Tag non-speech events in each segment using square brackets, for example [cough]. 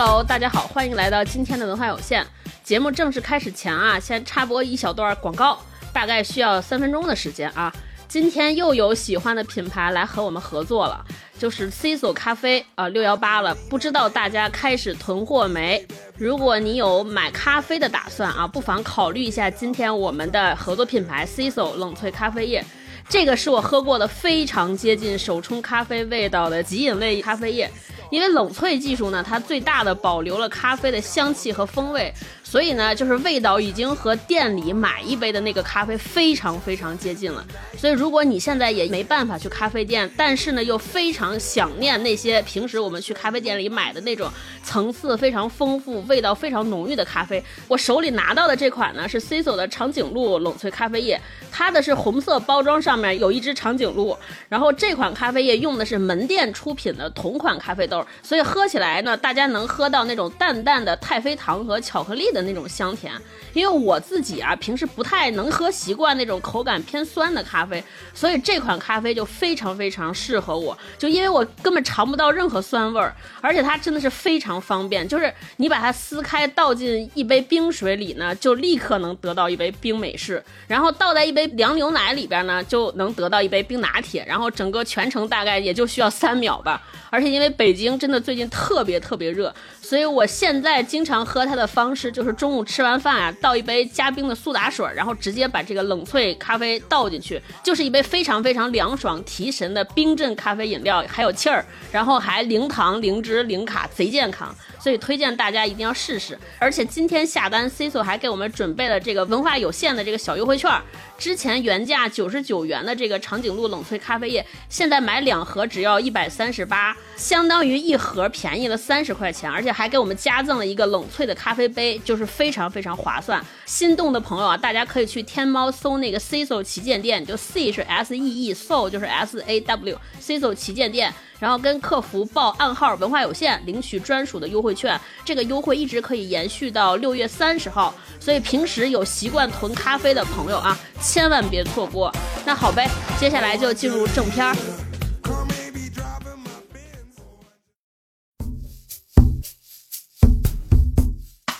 Hello，大家好，欢迎来到今天的文化有限。节目正式开始前啊，先插播一小段广告，大概需要三分钟的时间啊。今天又有喜欢的品牌来和我们合作了，就是 Ciso 咖啡啊，六幺八了，不知道大家开始囤货没？如果你有买咖啡的打算啊，不妨考虑一下今天我们的合作品牌 Ciso 冷萃咖啡液。这个是我喝过的非常接近手冲咖啡味道的即饮味咖啡液。因为冷萃技术呢，它最大的保留了咖啡的香气和风味，所以呢，就是味道已经和店里买一杯的那个咖啡非常非常接近了。所以如果你现在也没办法去咖啡店，但是呢又非常想念那些平时我们去咖啡店里买的那种层次非常丰富、味道非常浓郁的咖啡，我手里拿到的这款呢是 CISO 的长颈鹿冷萃咖啡液，它的是红色包装上上面有一只长颈鹿，然后这款咖啡液用的是门店出品的同款咖啡豆。所以喝起来呢，大家能喝到那种淡淡的太妃糖和巧克力的那种香甜。因为我自己啊，平时不太能喝习惯那种口感偏酸的咖啡，所以这款咖啡就非常非常适合我。就因为我根本尝不到任何酸味儿，而且它真的是非常方便，就是你把它撕开倒进一杯冰水里呢，就立刻能得到一杯冰美式，然后倒在一杯凉牛奶里边呢，就能得到一杯冰拿铁，然后整个全程大概也就需要三秒吧。而且因为北京真的最近特别特别热，所以我现在经常喝它的方式就是中午吃完饭啊，倒一杯加冰的苏打水，然后直接把这个冷萃咖啡倒进去，就是一杯非常非常凉爽提神的冰镇咖啡饮料，还有气儿，然后还零糖零脂零卡，贼健康。所以推荐大家一定要试试，而且今天下单，C 索还给我们准备了这个文化有限的这个小优惠券。之前原价九十九元的这个长颈鹿冷萃咖啡液，现在买两盒只要一百三十八，相当于一盒便宜了三十块钱，而且还给我们加赠了一个冷萃的咖啡杯，就是非常非常划算。心动的朋友啊，大家可以去天猫搜那个 CISO 旗舰店，就 C 是 S E E，So 就是 S A W CISO 旗舰店。然后跟客服报暗号“文化有限”，领取专属的优惠券。这个优惠一直可以延续到六月三十号，所以平时有习惯囤咖啡的朋友啊，千万别错过。那好呗，接下来就进入正片儿。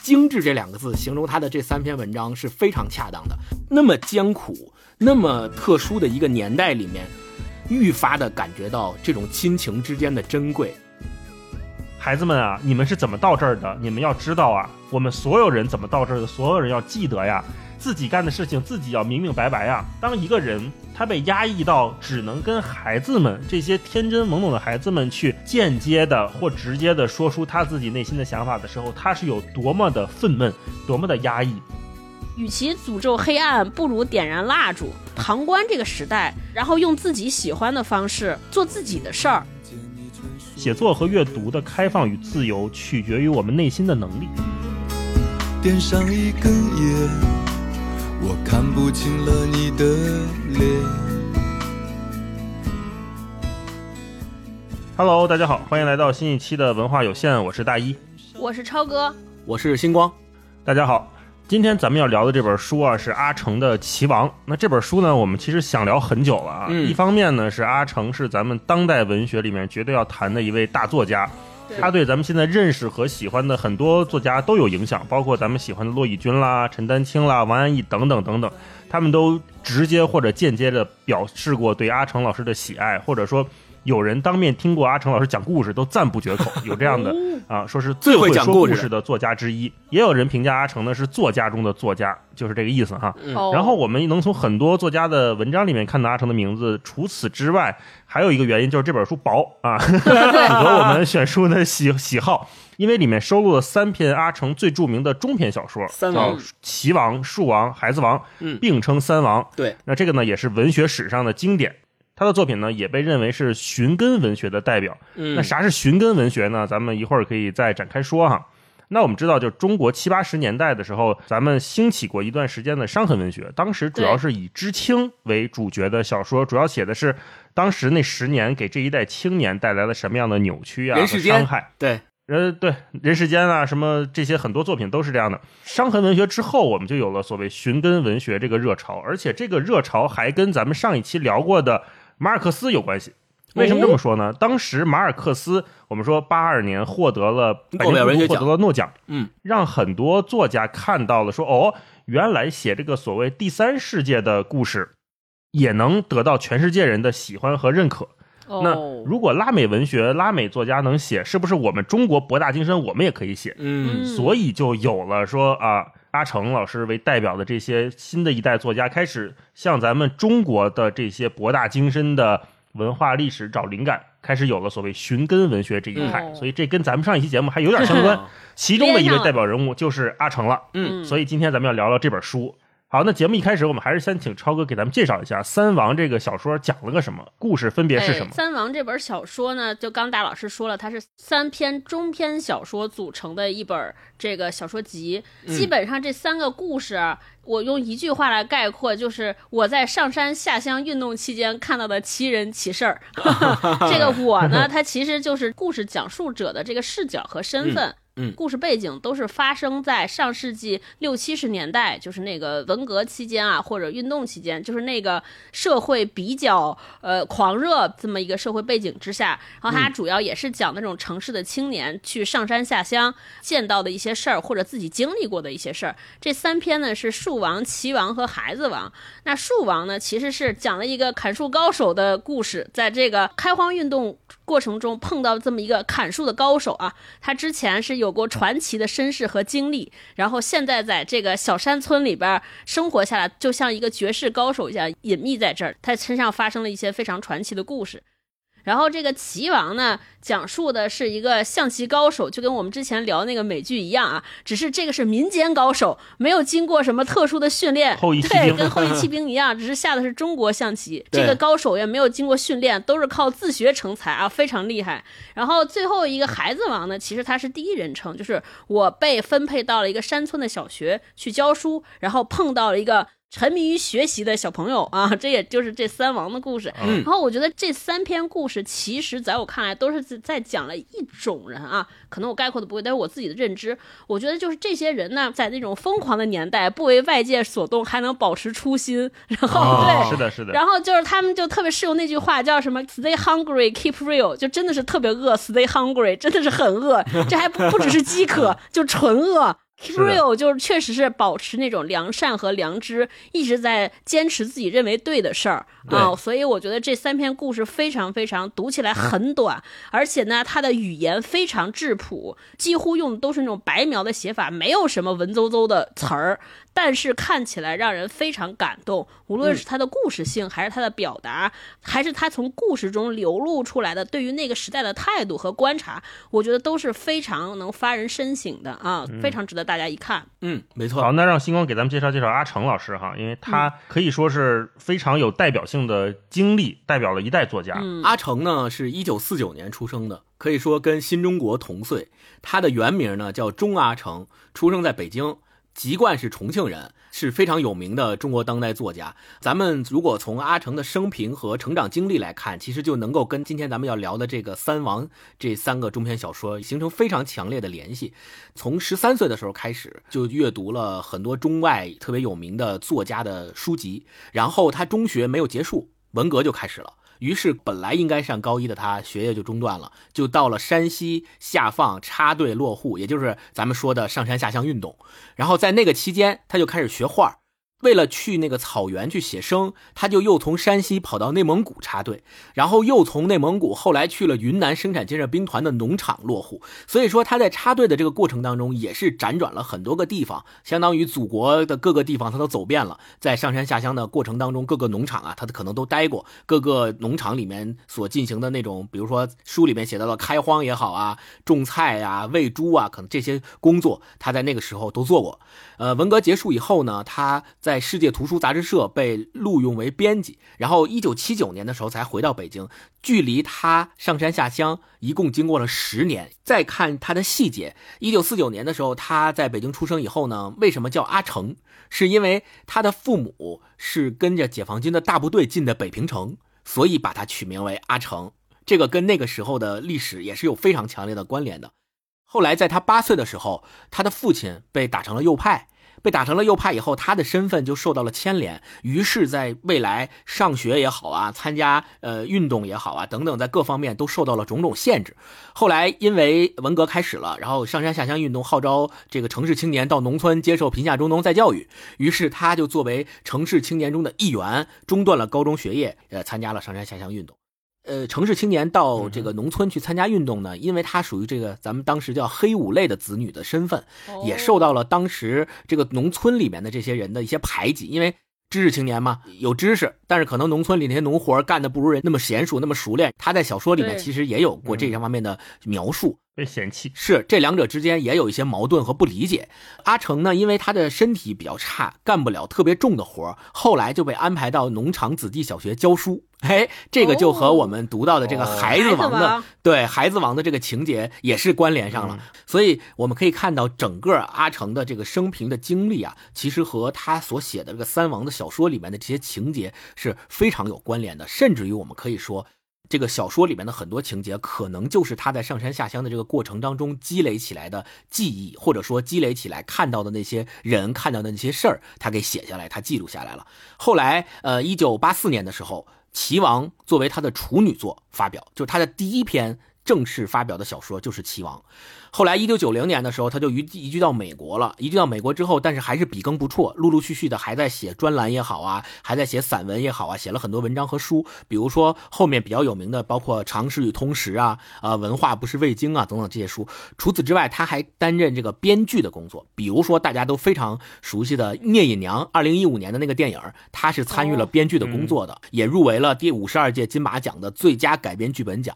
精致这两个字形容他的这三篇文章是非常恰当的。那么艰苦、那么特殊的一个年代里面。愈发的感觉到这种亲情之间的珍贵。孩子们啊，你们是怎么到这儿的？你们要知道啊，我们所有人怎么到这儿的？所有人要记得呀，自己干的事情自己要明明白白啊。当一个人他被压抑到只能跟孩子们这些天真懵懂的孩子们去间接的或直接的说出他自己内心的想法的时候，他是有多么的愤懑，多么的压抑。与其诅咒黑暗，不如点燃蜡烛，旁观这个时代，然后用自己喜欢的方式做自己的事儿。写作和阅读的开放与自由，取决于我们内心的能力。点上一根烟，我看不清了你的脸。Hello，大家好，欢迎来到新一期的文化有限，我是大一，我是超哥，我是星光，大家好。今天咱们要聊的这本书啊，是阿城的《棋王》。那这本书呢，我们其实想聊很久了啊。一方面呢，是阿城是咱们当代文学里面绝对要谈的一位大作家，他对咱们现在认识和喜欢的很多作家都有影响，包括咱们喜欢的骆以军啦、陈丹青啦、王安忆等等等等，他们都直接或者间接的表示过对阿成老师的喜爱，或者说。有人当面听过阿成老师讲故事，都赞不绝口。[laughs] 有这样的啊，说是最会讲故事的作家之一。也有人评价阿成呢是作家中的作家，就是这个意思哈。然后我们能从很多作家的文章里面看到阿成的名字。除此之外，还有一个原因就是这本书薄啊，[laughs] 符合我们选书的喜喜好。因为里面收录了三篇阿成最著名的中篇小说，叫《齐王》《树王》《孩子王》，并称三王。对，那这个呢也是文学史上的经典。他的作品呢，也被认为是寻根文学的代表。那啥是寻根文学呢？咱们一会儿可以再展开说哈。那我们知道，就中国七八十年代的时候，咱们兴起过一段时间的伤痕文学，当时主要是以知青为主角的小说，主要写的是当时那十年给这一代青年带来了什么样的扭曲啊、伤害。对，人对人世间啊，什么这些很多作品都是这样的。伤痕文学之后，我们就有了所谓寻根文学这个热潮，而且这个热潮还跟咱们上一期聊过的。马尔克斯有关系，为什么这么说呢？当时马尔克斯，我们说八二年获得了诺贝尔文学获得了诺奖，嗯，让很多作家看到了说，哦，原来写这个所谓第三世界的故事，也能得到全世界人的喜欢和认可。那哦，如果拉美文学、拉美作家能写，是不是我们中国博大精深，我们也可以写？嗯所以就有了说啊，阿成老师为代表的这些新的一代作家，开始向咱们中国的这些博大精深的文化历史找灵感，开始有了所谓寻根文学这一派。嗯所以这跟咱们上一期节目还有点相关。[laughs] 其中的一位代表人物就是阿成了。嗯所以今天咱们要聊聊这本书。好，那节目一开始，我们还是先请超哥给咱们介绍一下《三王》这个小说讲了个什么，故事分别是什么哎？三王》这本小说呢，就刚大老师说了，它是三篇中篇小说组成的一本这个小说集。嗯基本上这三个故事啊，我用一句话来概括，就是我在上山下乡运动期间看到的奇人奇事儿。[laughs] 这个我呢，[laughs] 它其实就是故事讲述者的这个视角和身份。嗯嗯故事背景都是发生在上世纪六七十年代，就是那个文革期间啊，或者运动期间，就是那个社会比较呃狂热这么一个社会背景之下。然后它主要也是讲那种城市的青年去上山下乡见到的一些事儿，或者自己经历过的一些事儿。这三篇呢是树王、齐王和孩子王。那树王呢，其实是讲了一个砍树高手的故事，在这个开荒运动过程中碰到这么一个砍树的高手啊，他之前是有有过传奇的身世和经历，然后现在在这个小山村里边生活下来，就像一个绝世高手一样隐秘在这儿，他身上发生了一些非常传奇的故事。然后这个棋王呢，讲述的是一个象棋高手，就跟我们之前聊那个美剧一样啊，只是这个是民间高手，没有经过什么特殊的训练，对，跟后羿 [laughs] 骑兵一样，只是下的是中国象棋。这个高手也没有经过训练，都是靠自学成才啊，非常厉害。然后最后一个孩子王呢，其实他是第一人称，就是我被分配到了一个山村的小学去教书，然后碰到了一个。沉迷于学习的小朋友啊，[laughs] 这也就是这三王的故事。嗯然后我觉得这三篇故事，其实在我看来都是在讲了一种人啊，可能我概括的不会，但是我自己的认知，我觉得就是这些人呢，在那种疯狂的年代，不为外界所动，还能保持初心，然后、哦对，是的，是的。然后就是他们就特别适用那句话，叫什么 “stay hungry, keep real”，就真的是特别饿，stay hungry，真的是很饿，这还不不只是饥渴，[laughs] 就纯饿。Kirill 就是确实是保持那种良善和良知，一直在坚持自己认为对的事儿。啊、对所以我觉得这三篇故事非常非常读起来很短，而且呢，它的语言非常质朴，几乎用的都是那种白描的写法，没有什么文绉绉的词儿，但是看起来让人非常感动。无论是它的故事性，还是它的表达，还是它从故事中流露出来的对于那个时代的态度和观察，我觉得都是非常能发人深省的啊，非常值得大家一看。嗯，没错。好，那让星光给咱们介绍介绍阿成老师哈，因为他可以说是非常有代表性的经历，代表了一代作家。嗯阿城呢是一九四九年出生的，可以说跟新中国同岁。他的原名呢叫钟阿城，出生在北京，籍贯是重庆人，是非常有名的中国当代作家。咱们如果从阿城的生平和成长经历来看，其实就能够跟今天咱们要聊的这个《三王》这三个中篇小说形成非常强烈的联系。从十三岁的时候开始，就阅读了很多中外特别有名的作家的书籍，然后他中学没有结束，文革就开始了。于是，本来应该上高一的他，学业就中断了，就到了山西下放插队落户，也就是咱们说的上山下乡运动。然后在那个期间，他就开始学画。为了去那个草原去写生，他就又从山西跑到内蒙古插队，然后又从内蒙古后来去了云南生产建设兵团的农场落户。所以说他在插队的这个过程当中，也是辗转了很多个地方，相当于祖国的各个地方他都走遍了。在上山下乡的过程当中，各个农场啊，他可能都待过。各个农场里面所进行的那种，比如说书里面写到的开荒也好啊，种菜啊、喂猪啊，可能这些工作他在那个时候都做过。呃，文革结束以后呢，他在世界图书杂志社被录用为编辑，然后一九七九年的时候才回到北京。距离他上山下乡一共经过了十年。再看他的细节，一九四九年的时候他在北京出生以后呢，为什么叫阿成？是因为他的父母是跟着解放军的大部队进的北平城，所以把他取名为阿成。这个跟那个时候的历史也是有非常强烈的关联的。后来在他八岁的时候，他的父亲被打成了右派，被打成了右派以后，他的身份就受到了牵连，于是，在未来上学也好啊，参加呃运动也好啊等等，在各方面都受到了种种限制。后来因为文革开始了，然后上山下乡运动号召这个城市青年到农村接受贫下中农再教育，于是他就作为城市青年中的一员，中断了高中学业，呃，参加了上山下乡运动。呃，城市青年到这个农村去参加运动呢，因为他属于这个咱们当时叫黑五类的子女的身份，也受到了当时这个农村里面的这些人的一些排挤，因为知识青年嘛，有知识，但是可能农村里那些农活干的不如人那么娴熟，那么熟练。他在小说里面其实也有过这方面的描述。被嫌弃是这两者之间也有一些矛盾和不理解。阿成呢，因为他的身体比较差，干不了特别重的活后来就被安排到农场子弟小学教书。哎，这个就和我们读到的这个孩子王的对孩子王的这个情节也是关联上了。所以我们可以看到，整个阿成的这个生平的经历啊，其实和他所写的这个三王的小说里面的这些情节是非常有关联的，甚至于我们可以说。这个小说里面的很多情节，可能就是他在上山下乡的这个过程当中积累起来的记忆，或者说积累起来看到的那些人、看到的那些事儿，他给写下来，他记录下来了。后来，呃，一九八四年的时候，《齐王》作为他的处女作发表，就是他的第一篇正式发表的小说，就是《齐王》。后来，一九九零年的时候，他就移移居到美国了。移居到美国之后，但是还是笔耕不辍，陆陆续续的还在写专栏也好啊，还在写散文也好啊，写了很多文章和书。比如说后面比较有名的，包括《常识与通识》啊，呃，文化不是味精啊等等这些书。除此之外，他还担任这个编剧的工作。比如说大家都非常熟悉的《聂隐娘》，二零一五年的那个电影，他是参与了编剧的工作的，也入围了第五十二届金马奖的最佳改编剧本奖。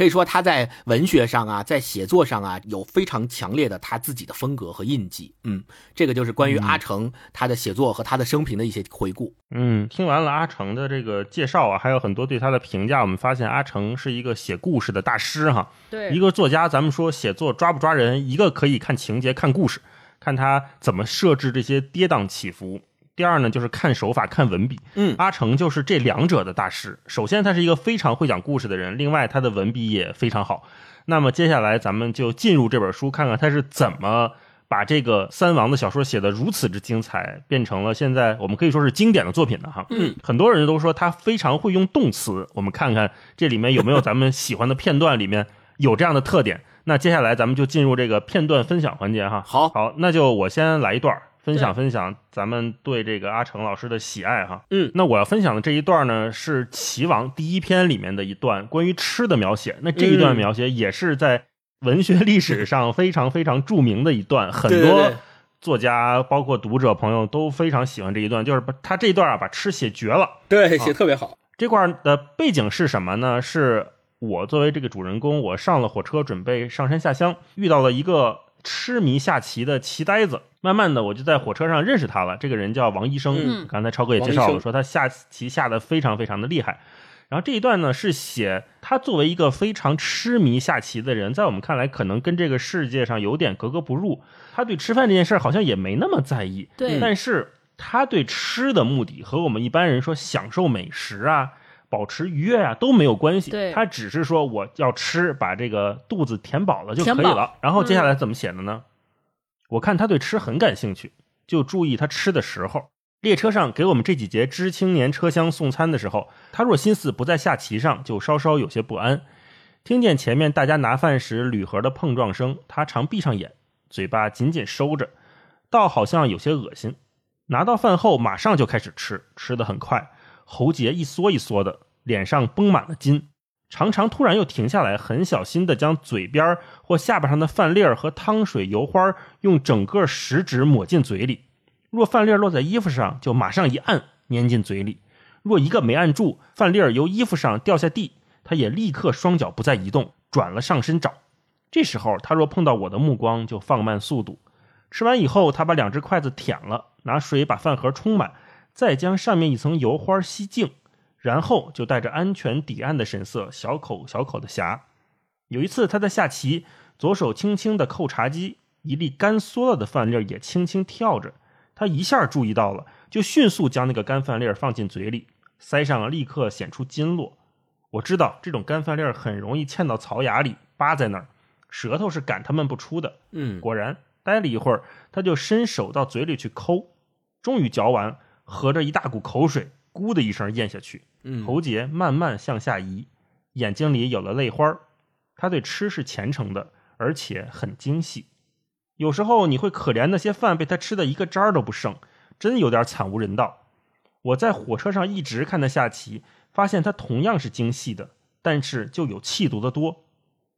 可以说他在文学上啊，在写作上啊，有非常强烈的他自己的风格和印记。嗯，这个就是关于阿成他的写作和他的生平的一些回顾。嗯，听完了阿成的这个介绍啊，还有很多对他的评价，我们发现阿成是一个写故事的大师哈。对，一个作家，咱们说写作抓不抓人，一个可以看情节、看故事，看他怎么设置这些跌宕起伏。第二呢，就是看手法、看文笔。嗯，阿成就是这两者的大师。首先，他是一个非常会讲故事的人；另外，他的文笔也非常好。那么，接下来咱们就进入这本书，看看他是怎么把这个三王的小说写得如此之精彩，变成了现在我们可以说是经典的作品的哈。嗯，很多人都说他非常会用动词。我们看看这里面有没有咱们喜欢的片段，里面有这样的特点。那接下来咱们就进入这个片段分享环节哈。好，好，那就我先来一段。分享分享咱们对这个阿成老师的喜爱哈，嗯，那我要分享的这一段呢是《齐王》第一篇里面的一段关于吃的描写，那这一段描写也是在文学历史上非常非常著名的一段，很多作家包括读者朋友都非常喜欢这一段，就是把他这一段啊把吃写绝了，对，写特别好。这块的背景是什么呢？是我作为这个主人公，我上了火车准备上山下乡，遇到了一个。痴迷下棋的棋呆子，慢慢的我就在火车上认识他了。这个人叫王医生，嗯，刚才超哥也介绍了，说他下棋下的非常非常的厉害。然后这一段呢是写他作为一个非常痴迷下棋的人，在我们看来可能跟这个世界上有点格格不入。他对吃饭这件事儿好像也没那么在意，对，但是他对吃的目的和我们一般人说享受美食啊。保持愉悦啊都没有关系，他只是说我要吃，把这个肚子填饱了就可以了。然后接下来怎么写的呢？我看他对吃很感兴趣，就注意他吃的时候。列车上给我们这几节知青年车厢送餐的时候，他若心思不在下棋上，就稍稍有些不安。听见前面大家拿饭时铝盒的碰撞声，他常闭上眼，嘴巴紧紧收着，倒好像有些恶心。拿到饭后，马上就开始吃，吃得很快。喉结一缩一缩的，脸上绷满了筋，常常突然又停下来，很小心的将嘴边或下巴上的饭粒儿和汤水、油花用整个食指抹进嘴里。若饭粒儿落在衣服上，就马上一按，粘进嘴里；若一个没按住，饭粒儿由衣服上掉下地，他也立刻双脚不再移动，转了上身找。这时候，他若碰到我的目光，就放慢速度。吃完以后，他把两只筷子舔了，拿水把饭盒充满。再将上面一层油花吸净，然后就带着安全抵岸的神色，小口小口的呷。有一次他在下棋，左手轻轻的扣茶几，一粒干缩了的饭粒也轻轻跳着。他一下注意到了，就迅速将那个干饭粒放进嘴里，塞上立刻显出筋络。我知道这种干饭粒很容易嵌到槽牙里，扒在那儿，舌头是赶他们不出的。嗯，果然待了一会儿，他就伸手到嘴里去抠，终于嚼完，合着一大股口水，咕的一声咽下去，喉结慢慢向下移，眼睛里有了泪花。他对吃是虔诚的，而且很精细。有时候你会可怜那些饭被他吃的一个渣儿都不剩，真有点惨无人道。我在火车上一直看他下棋，发现他同样是精细的，但是就有气度的多。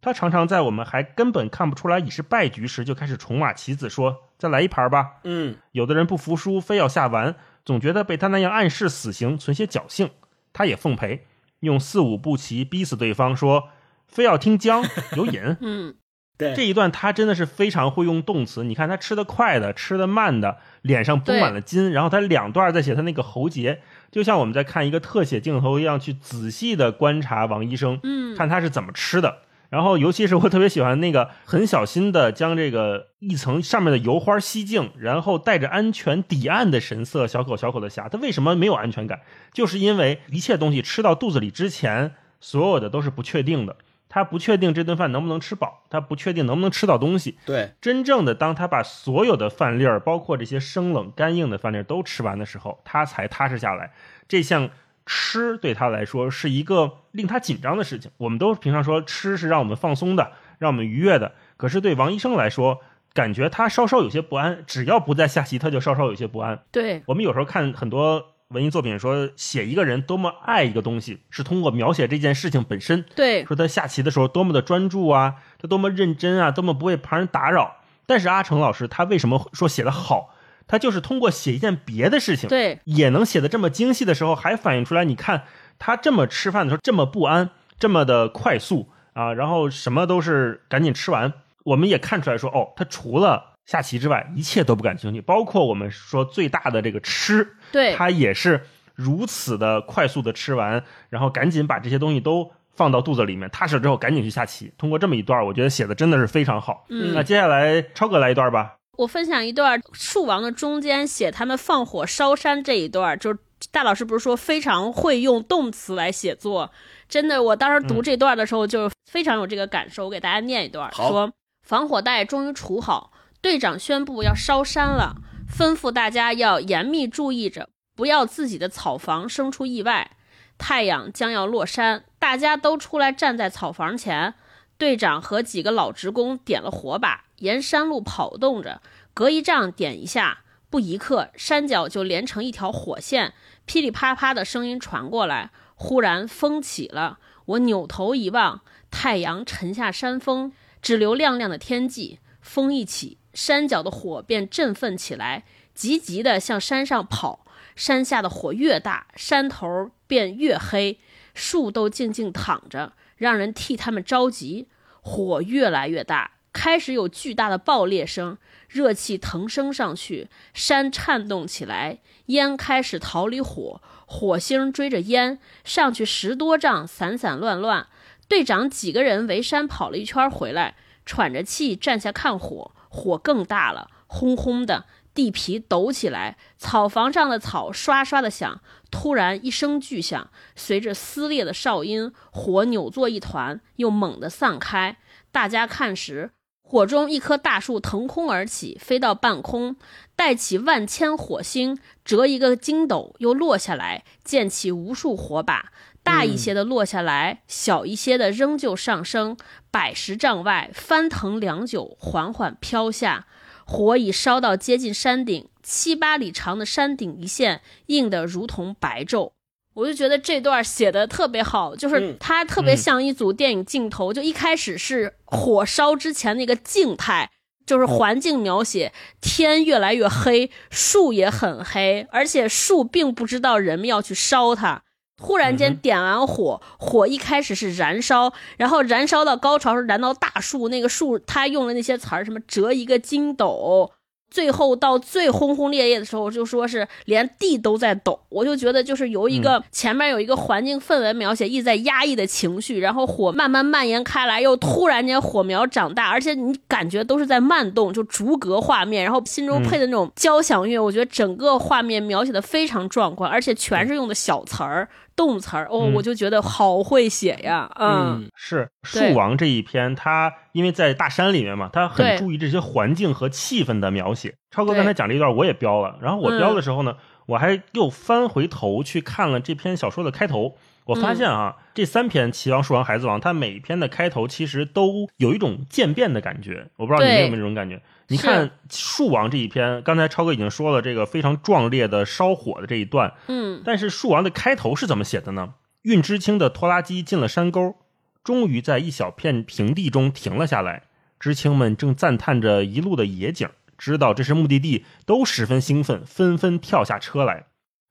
他常常在我们还根本看不出来已是败局时，就开始重码棋子，说：“再来一盘吧。”嗯，有的人不服输，非要下完，总觉得被他那样暗示死刑，存些侥幸。他也奉陪，用四五步棋逼死对方，说：“非要听姜，[laughs] 有瘾。”嗯。对这一段，他真的是非常会用动词。你看他吃的快的，吃的慢的，脸上布满了筋，然后他两段在写他那个喉结，就像我们在看一个特写镜头一样，去仔细的观察王医生，嗯，看他是怎么吃的。然后，尤其是我特别喜欢那个很小心的将这个一层上面的油花吸净，然后带着安全抵岸的神色，小口小口的下。他为什么没有安全感？就是因为一切东西吃到肚子里之前，所有的都是不确定的。他不确定这顿饭能不能吃饱，他不确定能不能吃到东西。对，真正的当他把所有的饭粒儿，包括这些生冷干硬的饭粒儿都吃完的时候，他才踏实下来。这项吃对他来说是一个令他紧张的事情。我们都平常说吃是让我们放松的，让我们愉悦的。可是对王医生来说，感觉他稍稍有些不安。只要不在下棋，他就稍稍有些不安。对我们有时候看很多。文艺作品说写一个人多么爱一个东西，是通过描写这件事情本身。对，说他下棋的时候多么的专注啊，他多么认真啊，多么不为旁人打扰。但是阿成老师他为什么说写的好？他就是通过写一件别的事情，对，也能写的这么精细的时候，还反映出来。你看他这么吃饭的时候这么不安，这么的快速啊，然后什么都是赶紧吃完。我们也看出来说，哦，他除了。下棋之外，一切都不感兴趣，包括我们说最大的这个吃，对，他也是如此的快速的吃完，然后赶紧把这些东西都放到肚子里面，踏实之后赶紧去下棋。通过这么一段，我觉得写的真的是非常好。嗯，那接下来超哥来一段吧。我分享一段树王的中间写他们放火烧山这一段，就是大老师不是说非常会用动词来写作，真的，我当时读这段的时候就非常有这个感受。我给大家念一段，说防火带终于除好。队长宣布要烧山了，吩咐大家要严密注意着，不要自己的草房生出意外。太阳将要落山，大家都出来站在草房前。队长和几个老职工点了火把，沿山路跑动着，隔一丈点一下，不一刻，山脚就连成一条火线。噼里啪啪的声音传过来，忽然风起了。我扭头一望，太阳沉下山峰，只留亮亮的天际。风一起。山脚的火便振奋起来，急急地向山上跑。山下的火越大，山头便越黑。树都静静躺着，让人替他们着急。火越来越大，开始有巨大的爆裂声，热气腾升上去，山颤动起来，烟开始逃离火，火星追着烟上去十多丈，散散乱乱。队长几个人围山跑了一圈回来，喘着气站下看火。火更大了，轰轰的，地皮抖起来，草房上的草刷刷的响。突然一声巨响，随着撕裂的哨音，火扭作一团，又猛地散开。大家看时，火中一棵大树腾空而起，飞到半空，带起万千火星，折一个筋斗，又落下来，溅起无数火把。大一些的落下来，小一些的仍旧上升，百十丈外翻腾良久，缓缓飘下。火已烧到接近山顶，七八里长的山顶一线映得如同白昼。我就觉得这段写的特别好，就是它特别像一组电影镜头。就一开始是火烧之前那个静态，就是环境描写，天越来越黑，树也很黑，而且树并不知道人们要去烧它。忽然间点完火，火一开始是燃烧，然后燃烧到高潮是燃到大树，那个树他用了那些词儿，什么折一个筋斗。最后到最轰轰烈烈的时候，就说是连地都在抖，我就觉得就是由一个前面有一个环境氛围描写，一直在压抑的情绪，然后火慢慢蔓延开来，又突然间火苗长大，而且你感觉都是在慢动，就逐格画面，然后心中配的那种交响乐，我觉得整个画面描写的非常壮观，而且全是用的小词儿，动词儿，哦，我就觉得好会写呀，嗯，是树王这一篇，他因为在大山里面嘛，他很注意这些环境和气氛的描写。超哥刚才讲这一段，我也标了，然后我标的时候呢，我还又翻回头去看了这篇小说的开头。我发现啊，这三篇《齐王、树王、孩子王》，它每一篇的开头其实都有一种渐变的感觉。我不知道你们有没有这种感觉？你看《树王》这一篇，刚才超哥已经说了这个非常壮烈的烧火的这一段，嗯，但是《树王》的开头是怎么写的呢？运知青的拖拉机进了山沟，终于在一小片平地中停了下来。知青们正赞叹着一路的野景，知道这是目的地，都十分兴奋，纷纷跳下车来。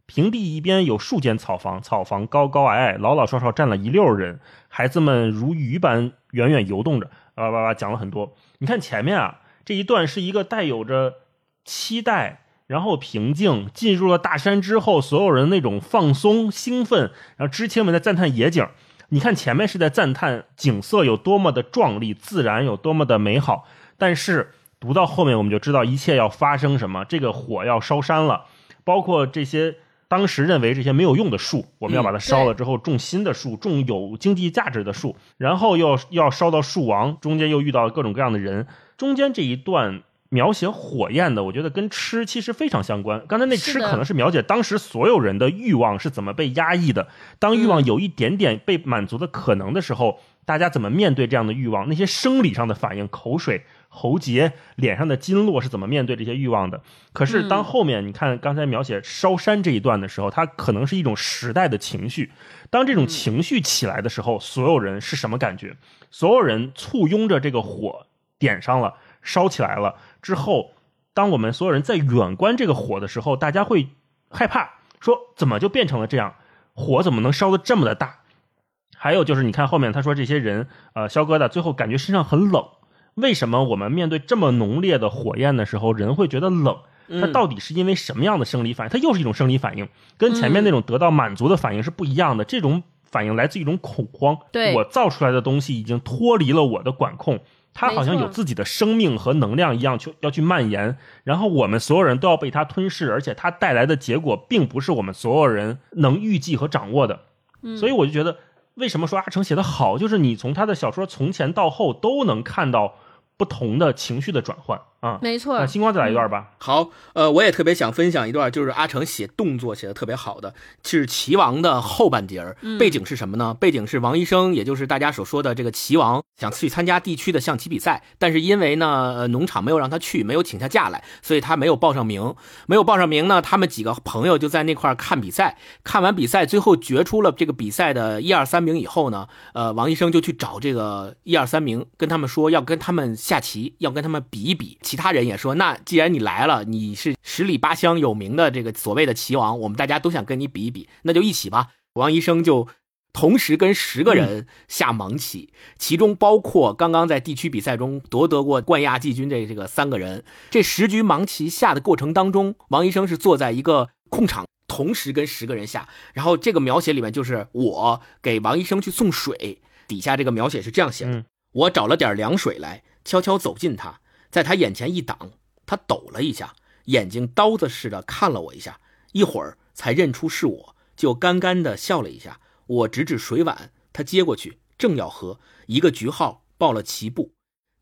平地一边有数间草房，草房高高矮矮，老老少少站了一溜人，孩子们如鱼般远远游动着。叭叭叭，讲了很多。你看前面啊，这一段是一个带有着期待，然后平静，进入了大山之后，所有人那种放松、兴奋，然后知青们在赞叹野景。你看前面是在赞叹景色有多么的壮丽，自然有多么的美好，但是读到后面我们就知道一切要发生什么，这个火要烧山了，包括这些。当时认为这些没有用的树，我们要把它烧了之后种新的树，种有经济价值的树，然后又要烧到树王，中间又遇到各种各样的人，中间这一段描写火焰的，我觉得跟吃其实非常相关。刚才那吃可能是描写当时所有人的欲望是怎么被压抑的，当欲望有一点点被满足的可能的时候，大家怎么面对这样的欲望？那些生理上的反应，口水。喉结、脸上的经络是怎么面对这些欲望的？可是当后面你看刚才描写烧山这一段的时候，它可能是一种时代的情绪。当这种情绪起来的时候，所有人是什么感觉？所有人簇拥着这个火点上了，烧起来了之后，当我们所有人在远观这个火的时候，大家会害怕，说怎么就变成了这样？火怎么能烧得这么的大？还有就是你看后面他说这些人，呃，肖哥的最后感觉身上很冷。为什么我们面对这么浓烈的火焰的时候，人会觉得冷？它到底是因为什么样的生理反应？它又是一种生理反应，跟前面那种得到满足的反应是不一样的。这种反应来自一种恐慌。对我造出来的东西已经脱离了我的管控，它好像有自己的生命和能量一样，去要去蔓延。然后我们所有人都要被它吞噬，而且它带来的结果并不是我们所有人能预计和掌握的。所以我就觉得。为什么说阿成写的好？就是你从他的小说从前到后都能看到不同的情绪的转换啊。没错，那星光再来一段吧。好，呃，我也特别想分享一段，就是阿成写动作写的特别好的，是齐王的后半截儿。背景是什么呢？背景是王医生，也就是大家所说的这个齐王，想去参加地区的象棋比赛，但是因为呢，农场没有让他去，没有请下假来，所以他没有报上名。没有报上名呢，他们几个朋友就在那块看比赛。看完比赛，最后决出了这个比赛的一二三名以后呢，呃，王医生就去找这个一二三名，跟他们说要跟他们下棋，要跟他们比一比。其他人也说，那既然你来了，你是十里八乡有名的这个所谓的棋王，我们大家都想跟你比一比，那就一起吧。王医生就。同时跟十个人下盲棋，其中包括刚刚在地区比赛中夺得过冠亚季军这这个三个人。这十局盲棋下的过程当中，王医生是坐在一个空场，同时跟十个人下。然后这个描写里面就是我给王医生去送水，底下这个描写是这样写的：我找了点凉水来，悄悄走近他，在他眼前一挡，他抖了一下，眼睛刀子似的看了我一下，一会儿才认出是我，就干干的笑了一下。我指指水碗，他接过去，正要喝，一个局号报了齐步。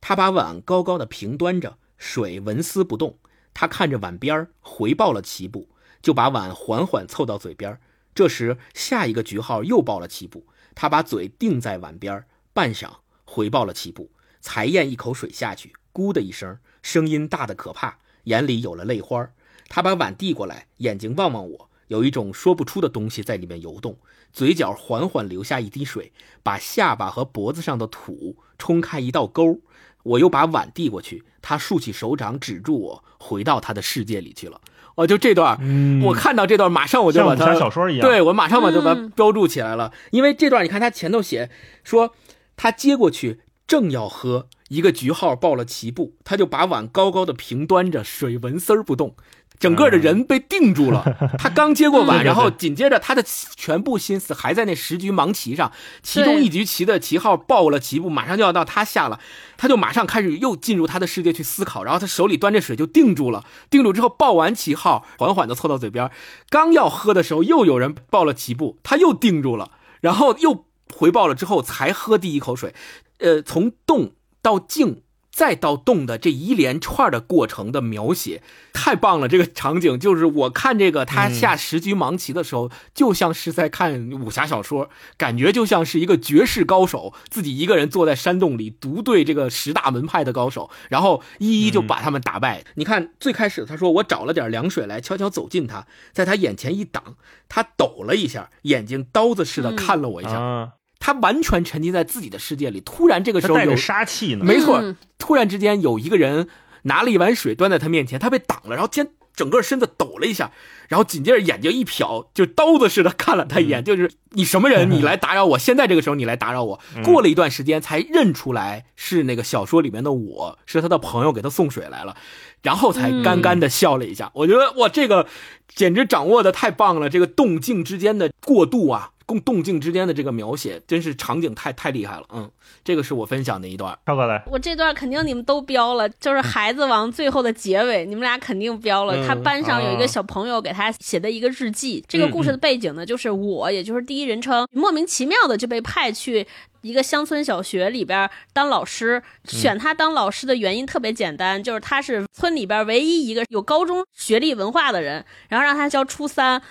他把碗高高的平端着，水纹丝不动。他看着碗边回报了齐步，就把碗缓缓凑到嘴边。这时下一个局号又报了齐步，他把嘴定在碗边，半晌回报了齐步，才咽一口水下去，咕的一声，声音大的可怕，眼里有了泪花。他把碗递过来，眼睛望望我，有一种说不出的东西在里面游动。嘴角缓缓流下一滴水，把下巴和脖子上的土冲开一道沟。我又把碗递过去，他竖起手掌指住我，回到他的世界里去了。哦，就这段，我看到这段，马上我就把它小说一样，对我马上我就把它标注起来了。因为这段，你看他前头写说，他接过去正要喝，一个局号报了齐步，他就把碗高高的平端着，水纹丝儿不动。整个的人被定住了。他刚接过 [laughs] 碗，嗯然后紧接着他的全部心思还在那十局盲棋上，其中一局棋的旗号报了棋步，马上就要到他下了，他就马上开始又进入他的世界去思考，然后他手里端着水就定住了，定住之后报完旗号，缓缓的凑到嘴边，刚要喝的时候，又有人报了棋步，他又定住了，然后又回报了之后才喝第一口水，呃，从动到静。再到动的这一连串的过程的描写太棒了！这个场景就是我看这个他下十局盲棋的时候，就像是在看武侠小说，感觉就像是一个绝世高手自己一个人坐在山洞里独对这个十大门派的高手，然后一一就把他们打败。你看最开始他说我找了点凉水来，悄悄走近他，在他眼前一挡，他抖了一下，眼睛刀子似的看了我一下，啊，他完全沉浸在自己的世界里。突然这个时候有他带着杀气呢。没错，嗯突然之间有一个人拿了一碗水端在他面前，他被挡了，然后先整个身子抖了一下，然后紧接着眼睛一瞟，就刀子似的看了他一眼，就是你什么人？你来打扰我？现在这个时候你来打扰我？过了一段时间才认出来是那个小说里面的我，是他的朋友给他送水来了，然后才干干的笑了一下。我觉得哇，这个简直掌握的太棒了，这个动静之间的过渡啊。共动静之间的这个描写，真是场景太太厉害了，嗯，这个是我分享的一段。超哥来，我这段肯定你们都标了，就是《孩子王》最后的结尾，你们俩肯定标了。嗯他班上有一啊个小朋友给他写的一个日记，这个故事的背景呢，就是我，也就是第一人称，莫名其妙的就被派去。一个乡村小学里边当老师，选他当老师的原因特别简单，就是他是村里边唯一一个有高中学历文化的人，然后让他教初三。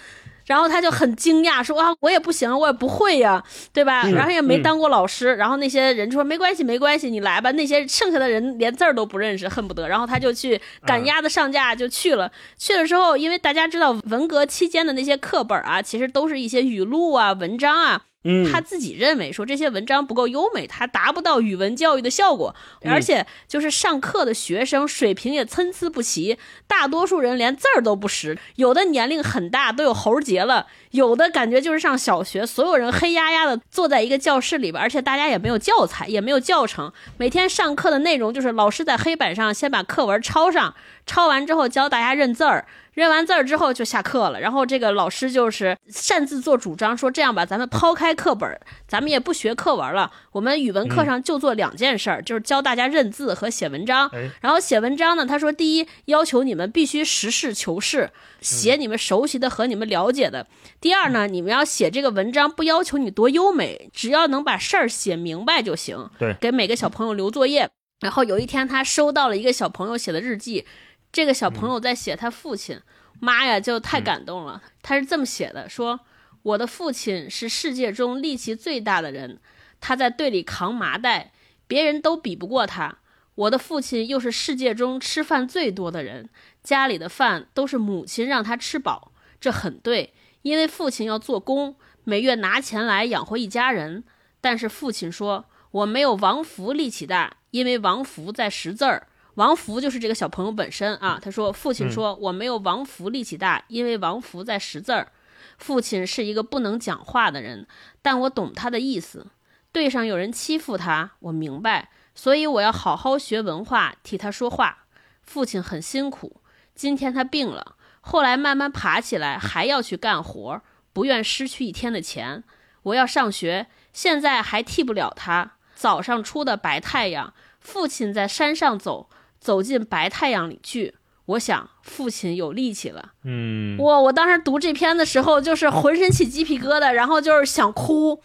然后他就很惊讶，说啊，我也不行，我也不会呀，对吧？然后也没当过老师。然后那些人说没关系，没关系，你来吧。那些剩下的人连字儿都不认识，恨不得。然后他就去赶鸭子上架，就去了。去了之后，因为大家知道文革期间的那些课本啊，其实都是一些语录啊、文章啊。嗯他自己认为说这些文章不够优美，他达不到语文教育的效果，而且就是上课的学生水平也参差不齐，大多数人连字儿都不识，有的年龄很大，都有喉结了，有的感觉就是上小学，所有人黑压压的坐在一个教室里边，而且大家也没有教材，也没有教程，每天上课的内容就是老师在黑板上先把课文抄上，抄完之后教大家认字儿。认完字儿之后就下课了，然后这个老师就是擅自做主张，说这样吧，咱们抛开课本，咱们也不学课文了，我们语文课上就做两件事儿，就是教大家认字和写文章。哎然后写文章呢，他说第一要求你们必须实事求是，写你们熟悉的和你们了解的。第二呢，你们要写这个文章，不要求你多优美，只要能把事儿写明白就行。对给每个小朋友留作业。然后有一天，他收到了一个小朋友写的日记，这个小朋友在写他父亲，妈呀，就太感动了。他是这么写的：说我的父亲是世界中力气最大的人，他在队里扛麻袋，别人都比不过他。我的父亲又是世界中吃饭最多的人，家里的饭都是母亲让他吃饱，这很对，因为父亲要做工，每月拿钱来养活一家人。但是父亲说我没有王福力气大，因为王福在识字儿。王福就是这个小朋友本身啊。他说，父亲说我没有王福力气大，因为王福在识字儿。父亲是一个不能讲话的人，但我懂他的意思。队上有人欺负他，我明白，所以我要好好学文化，替他说话。父亲很辛苦，今天他病了，后来慢慢爬起来，还要去干活，不愿失去一天的钱。我要上学，现在还替不了他。早上出的白太阳，父亲在山上走，走进白太阳里去。我想，父亲有力气了。嗯，我我当时读这篇的时候，就是浑身起鸡皮疙瘩，然后就是想哭。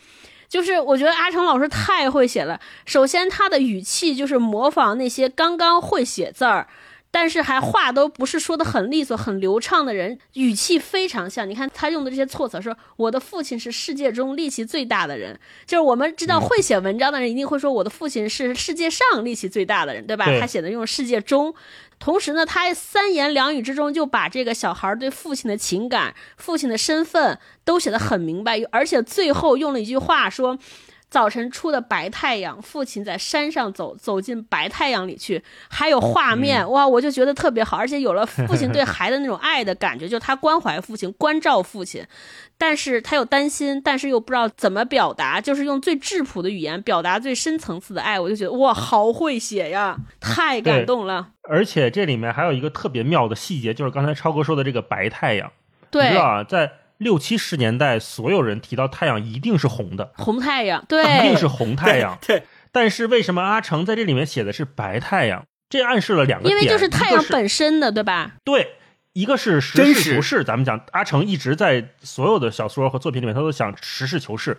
就是我觉得阿成老师太会写了。首先，他的语气就是模仿那些刚刚会写字儿，但是还话都不是说的很利索、很流畅的人，语气非常像。你看他用的这些措辞，说我的父亲是世界中力气最大的人，就是我们知道会写文章的人一定会说我的父亲是世界上力气最大的人，对吧？他写的用世界中。同时呢，他三言两语之中就把这个小孩对父亲的情感、父亲的身份都写得很明白，而且最后用了一句话说：“早晨出的白太阳，父亲在山上走，走进白太阳里去，还有画面，哇，我就觉得特别好，而且有了父亲对孩子那种爱的感觉，就是他关怀父亲，关照父亲，但是他又担心，但是又不知道怎么表达，就是用最质朴的语言表达最深层次的爱，我就觉得哇，好会写呀，太感动了。而且这里面还有一个特别妙的细节，就是刚才超哥说的这个白太阳，对，你知道啊，在。六七十年代，所有人提到太阳一定是红的，红太阳，对，一定是红太阳。对，但是为什么阿成在这里面写的是白太阳？这暗示了两个点，因为就是太阳本身的，对吧？对，一个是实事求是，咱们讲阿成一直在所有的小说和作品里面，他都想实事求是，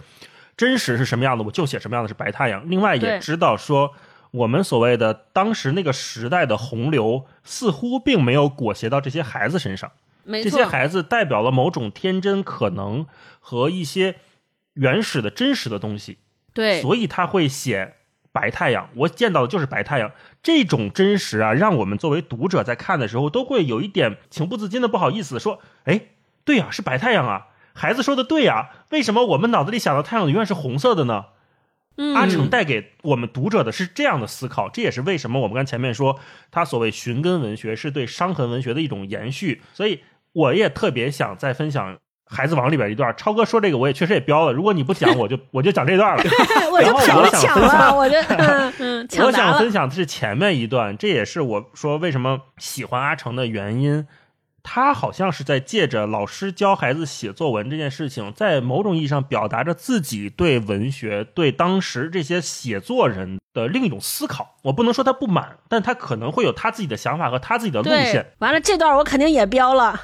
真实是什么样的，我就写什么样的是白太阳。另外也知道说，我们所谓的当时那个时代的洪流，似乎并没有裹挟到这些孩子身上。这些孩子代表了某种天真可能和一些原始的真实的东西，对，所以他会写白太阳。我见到的就是白太阳，这种真实啊，让我们作为读者在看的时候都会有一点情不自禁的不好意思，说：“哎，对呀，是白太阳啊。”孩子说的对呀，为什么我们脑子里想到太阳永远是红色的呢？阿成带给我们读者的是这样的思考，这也是为什么我们刚前面说他所谓寻根文学是对伤痕文学的一种延续，所以。我也特别想再分享《孩子王》里边一段，超哥说这个我也确实也标了。如果你不讲，我就我就讲这段了。[laughs] 我就想抢了，我就嗯 [laughs] 嗯，我想分享的是前面一段，这也是我说为什么喜欢阿成的原因。他好像是在借着老师教孩子写作文这件事情，在某种意义上表达着自己对文学、对当时这些写作人的另一种思考。我不能说他不满，但他可能会有他自己的想法和他自己的路线。完了，这段我肯定也标了，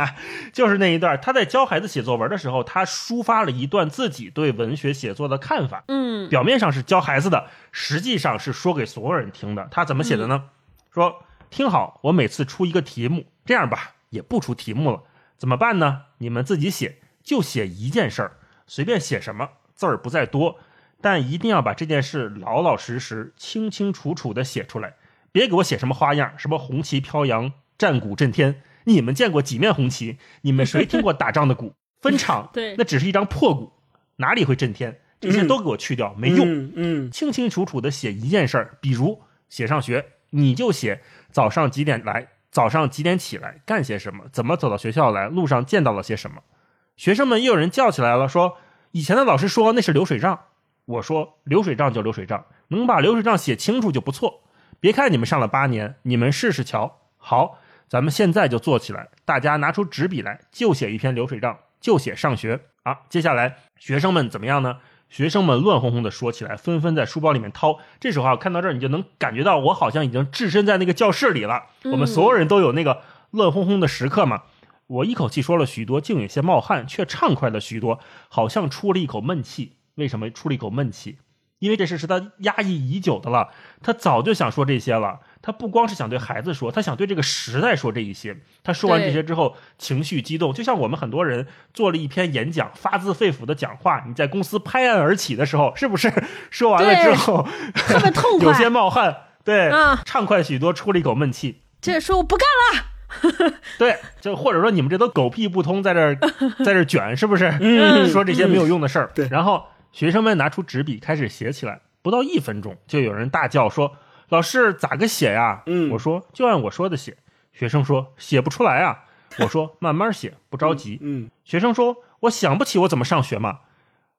[laughs] 就是那一段，他在教孩子写作文的时候，他抒发了一段自己对文学写作的看法。嗯，表面上是教孩子的，实际上是说给所有人听的。他怎么写的呢？说听好，我每次出一个题目，这样吧。也不出题目了，怎么办呢？你们自己写，就写一件事儿，随便写什么字儿不在多，但一定要把这件事老老实实、清清楚楚的写出来，别给我写什么花样，什么红旗飘扬、战鼓震天。你们见过几面红旗？你们谁听过打仗的鼓？分场，[laughs] 对，那只是一张破鼓，哪里会震天？这些都给我去掉，没用。嗯，清清楚楚的写一件事儿，比如写上学，你就写早上几点来。早上几点起来干些什么？怎么走到学校来？路上见到了些什么？学生们又有人叫起来了，说：“以前的老师说那是流水账。”我说：“流水账就流水账，能把流水账写清楚就不错。别看你们上了八年，你们试试瞧。好，咱们现在就做起来，大家拿出纸笔来，就写一篇流水账，就写上学啊。接下来学生们怎么样呢？”学生们乱哄哄的说起来，纷纷在书包里面掏。这时候啊，看到这儿，你就能感觉到我好像已经置身在那个教室里了。我们所有人都有那个乱哄哄的时刻嘛。我一口气说了许多，竟有些冒汗，却畅快了许多，好像出了一口闷气。为什么出了一口闷气？因为这事是他压抑已久的了，他早就想说这些了。他不光是想对孩子说，他想对这个时代说这一些。他说完这些之后，情绪激动，就像我们很多人做了一篇演讲，发自肺腑的讲话。你在公司拍案而起的时候，是不是 [laughs] 说完了之后特别痛 [laughs] 快，有些冒汗，对，畅快许多，出了一口闷气。这说我不干了，对，就或者说你们这都狗屁不通，[laughs] 在这在这卷，是不是？嗯，说这些没有用的事儿。对，然后。学生们拿出纸笔开始写起来，不到一分钟，就有人大叫说：“老师，咋个写呀？”嗯，我说：“就按我说的写。”学生说：“写不出来啊。”我说：“慢慢写，不着急。”嗯，学生说：“我想不起我怎么上学嘛。”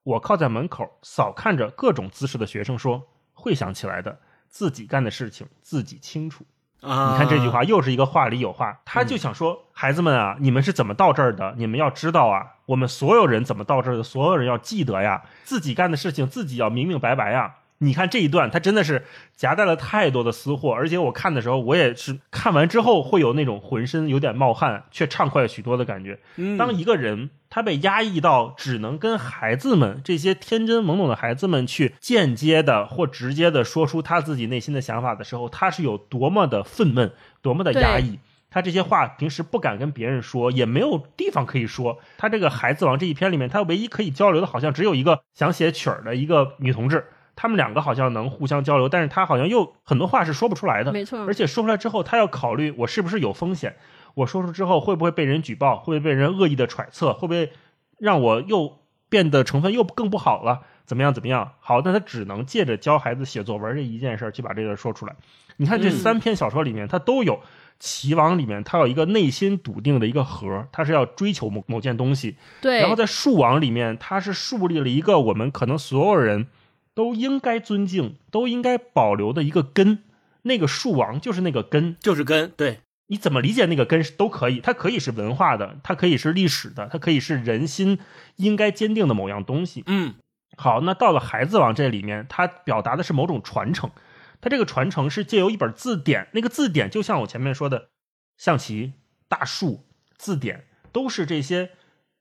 我靠在门口扫看着各种姿势的学生说：“会想起来的，自己干的事情自己清楚。”啊！你看这句话又是一个话里有话，他就想说：孩子们啊，你们是怎么到这儿的？你们要知道啊，我们所有人怎么到这儿的？所有人要记得呀，自己干的事情自己要明明白白呀。你看这一段，他真的是夹带了太多的私货，而且我看的时候，我也是看完之后会有那种浑身有点冒汗，却畅快许多的感觉。当一个人他被压抑到只能跟孩子们这些天真懵懂的孩子们去间接的或直接的说出他自己内心的想法的时候，他是有多么的愤懑，多么的压抑。他这些话平时不敢跟别人说，也没有地方可以说。他这个《孩子王》这一篇里面，他唯一可以交流的，好像只有一个想写曲儿的一个女同志。他们两个好像能互相交流，但是他好像又很多话是说不出来的，没错。而且说出来之后，他要考虑我是不是有风险，我说出之后会不会被人举报，会不会被人恶意的揣测，会不会让我又变得成分又更不好了，怎么样怎么样？好，那他只能借着教孩子写作文这一件事去把这个说出来。你看这三篇小说里面，他都有棋王里面，他有一个内心笃定的一个核，他是要追求某某件东西。对。然后在树王里面，他是树立了一个我们可能所有人都应该尊敬、都应该保留的一个根。那个树王就是那个根，就是根。对。你怎么理解那个根都可以，它可以是文化的，它可以是历史的，它可以是人心应该坚定的某样东西。嗯，好，那到了《孩子王》这里面，它表达的是某种传承，它这个传承是借由一本字典，那个字典就像我前面说的，象棋、大树、字典，都是这些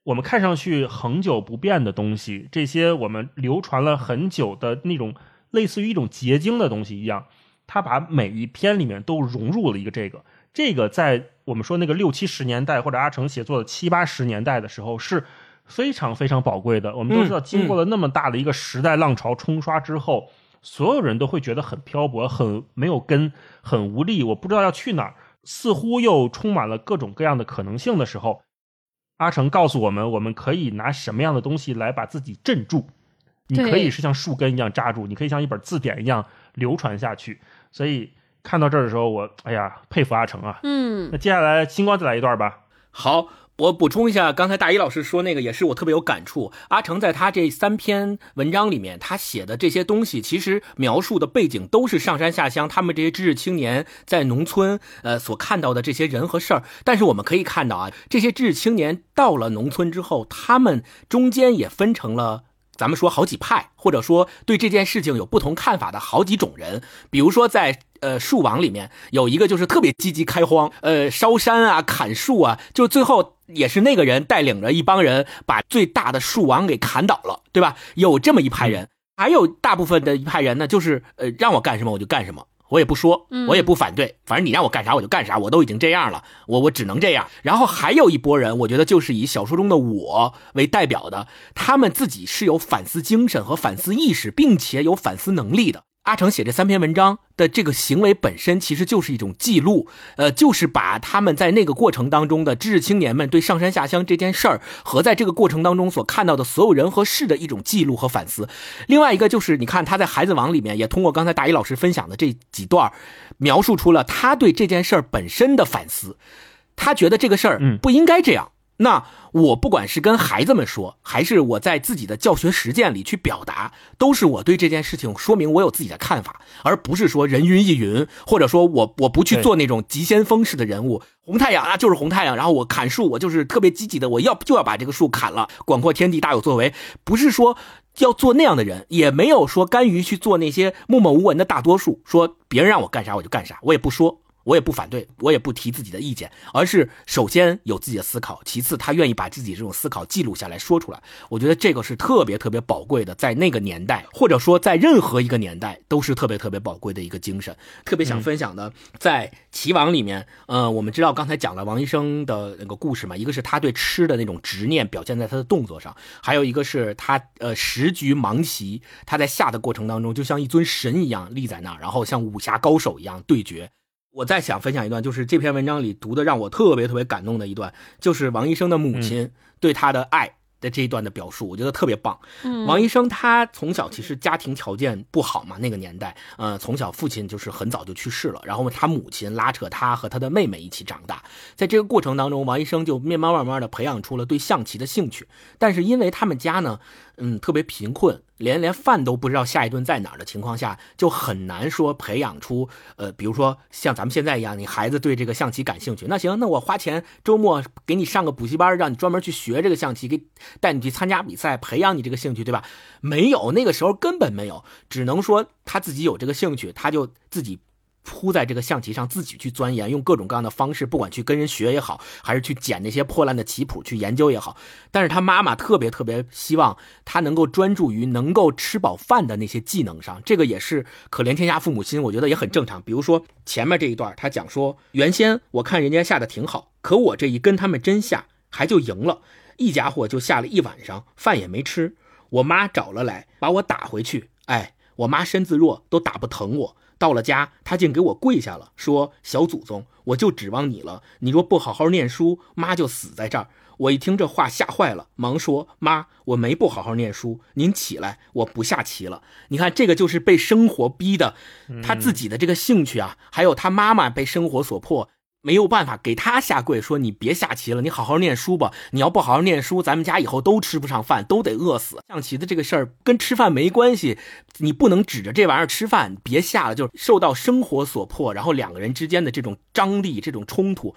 我们看上去恒久不变的东西，这些我们流传了很久的那种类似于一种结晶的东西一样，它把每一篇里面都融入了一个这个。这个在我们说那个六七十年代或者阿成写作的七八十年代的时候是非常非常宝贵的。我们都知道，经过了那么大的一个时代浪潮冲刷之后，所有人都会觉得很漂泊、很没有根、很无力。我不知道要去哪儿，似乎又充满了各种各样的可能性的时候，阿成告诉我们，我们可以拿什么样的东西来把自己镇住？你可以是像树根一样扎住，你可以像一本字典一样流传下去。所以。看到这儿的时候，我哎呀，佩服阿成啊！嗯，那接下来星光再来一段吧。好，我补充一下，刚才大一老师说那个也是我特别有感触。阿成在他这三篇文章里面，他写的这些东西，其实描述的背景都是上山下乡，他们这些知识青年在农村呃所看到的这些人和事儿。但是我们可以看到啊，这些知识青年到了农村之后，他们中间也分成了。咱们说好几派，或者说对这件事情有不同看法的好几种人。比如说，在呃树王里面有一个就是特别积极开荒，呃烧山啊、砍树啊，就最后也是那个人带领着一帮人把最大的树王给砍倒了，对吧？有这么一派人，还有大部分的一派人呢，就是呃让我干什么我就干什么。我也不说，我也不反对，反正你让我干啥我就干啥，我都已经这样了，我我只能这样。然后还有一波人，我觉得就是以小说中的我为代表的，他们自己是有反思精神和反思意识，并且有反思能力的。阿成写这三篇文章的这个行为本身，其实就是一种记录，呃，就是把他们在那个过程当中的知识青年们对上山下乡这件事儿和在这个过程当中所看到的所有人和事的一种记录和反思。另外一个就是，你看他在《孩子王》里面也通过刚才大一老师分享的这几段，描述出了他对这件事儿本身的反思，他觉得这个事儿不应该这样。那我不管是跟孩子们说，还是我在自己的教学实践里去表达，都是我对这件事情说明我有自己的看法，而不是说人云亦云，或者说我我不去做那种急先锋式的人物。红太阳啊，就是红太阳，然后我砍树，我就是特别积极的，我要就要把这个树砍了，广阔天地大有作为，不是说要做那样的人，也没有说甘于去做那些默默无闻的大多数，说别人让我干啥我就干啥，我也不说。我也不反对，我也不提自己的意见，而是首先有自己的思考，其次他愿意把自己这种思考记录下来说出来。我觉得这个是特别特别宝贵的，在那个年代，或者说在任何一个年代，都是特别特别宝贵的一个精神。特别想分享的，在《棋王》里面，呃，我们知道刚才讲了王医生的那个故事嘛，一个是他对吃的那种执念表现在他的动作上，还有一个是他呃十局盲棋，他在下的过程当中就像一尊神一样立在那儿，然后像武侠高手一样对决。我再想分享一段，就是这篇文章里读的让我特别特别感动的一段，就是王医生的母亲对他的爱的这一段的表述，我觉得特别棒。王医生他从小其实家庭条件不好嘛，那个年代，呃，从小父亲就是很早就去世了，然后他母亲拉扯他和他的妹妹一起长大，在这个过程当中，王医生就慢慢慢慢的培养出了对象棋的兴趣，但是因为他们家呢。嗯，特别贫困，连连饭都不知道下一顿在哪儿的情况下，就很难说培养出呃，比如说像咱们现在一样，你孩子对这个象棋感兴趣，那行，那我花钱周末给你上个补习班，让你专门去学这个象棋，给带你去参加比赛，培养你这个兴趣，对吧？没有，那个时候根本没有，只能说他自己有这个兴趣，他就自己。扑在这个象棋上，自己去钻研，用各种各样的方式，不管去跟人学也好，还是去捡那些破烂的棋谱去研究也好。但是他妈妈特别特别希望他能够专注于能够吃饱饭的那些技能上。这个也是可怜天下父母心，我觉得也很正常。比如说前面这一段，他讲说，原先我看人家下的挺好，可我这一跟他们真下，还就赢了，一家伙就下了一晚上，饭也没吃。我妈找了来，把我打回去。哎，我妈身子弱，都打不疼我。到了家，他竟给我跪下了，说：“小祖宗，我就指望你了。你若不好好念书，妈就死在这儿。我一听这话吓坏了，忙说：“妈，我没不好好念书，您起来，我不下棋了。”你看，这个就是被生活逼的，他自己的这个兴趣啊，还有他妈妈被生活所迫。没有办法给他下跪，说你别下棋了，你好好念书吧。你要不好好念书，咱们家以后都吃不上饭，都得饿死。象棋的这个事儿跟吃饭没关系，你不能指着这玩意儿吃饭，别下了。就受到生活所迫，然后两个人之间的这种张力、这种冲突。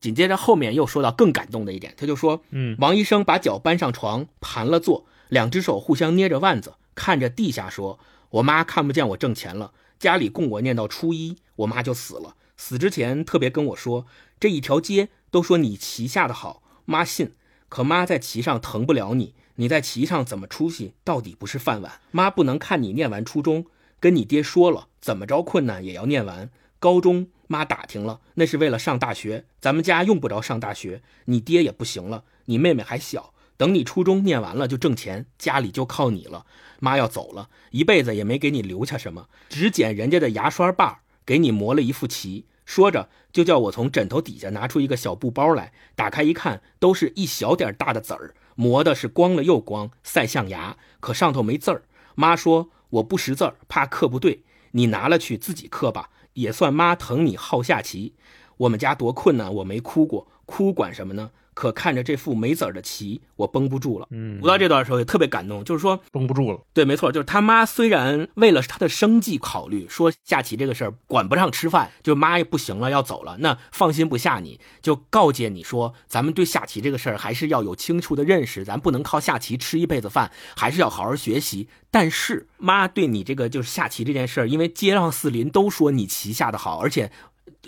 紧接着后面又说到更感动的一点，他就说：“嗯，王医生把脚搬上床，盘了坐，两只手互相捏着腕子，看着地下说：‘我妈看不见我挣钱了，家里供我念到初一，我妈就死了。’”死之前特别跟我说，这一条街都说你棋下的好，妈信。可妈在棋上疼不了你，你在棋上怎么出息，到底不是饭碗。妈不能看你念完初中，跟你爹说了，怎么着困难也要念完。高中妈打听了，那是为了上大学，咱们家用不着上大学，你爹也不行了，你妹妹还小，等你初中念完了就挣钱，家里就靠你了。妈要走了，一辈子也没给你留下什么，只捡人家的牙刷把。给你磨了一副棋，说着就叫我从枕头底下拿出一个小布包来，打开一看，都是一小点大的籽儿，磨的是光了又光，赛象牙，可上头没字儿。妈说我不识字儿，怕刻不对，你拿了去自己刻吧，也算妈疼你好下棋。我们家多困难，我没哭过，哭管什么呢？可看着这副没子儿的棋，我绷不住了。嗯，读到这段的时候也特别感动，就是说绷不住了。对，没错，就是他妈虽然为了他的生计考虑，说下棋这个事儿管不上吃饭，就妈也不行了，要走了，那放心不下你，就告诫你说，咱们对下棋这个事儿还是要有清楚的认识，咱不能靠下棋吃一辈子饭，还是要好好学习。但是妈对你这个就是下棋这件事儿，因为街上四邻都说你棋下的好，而且。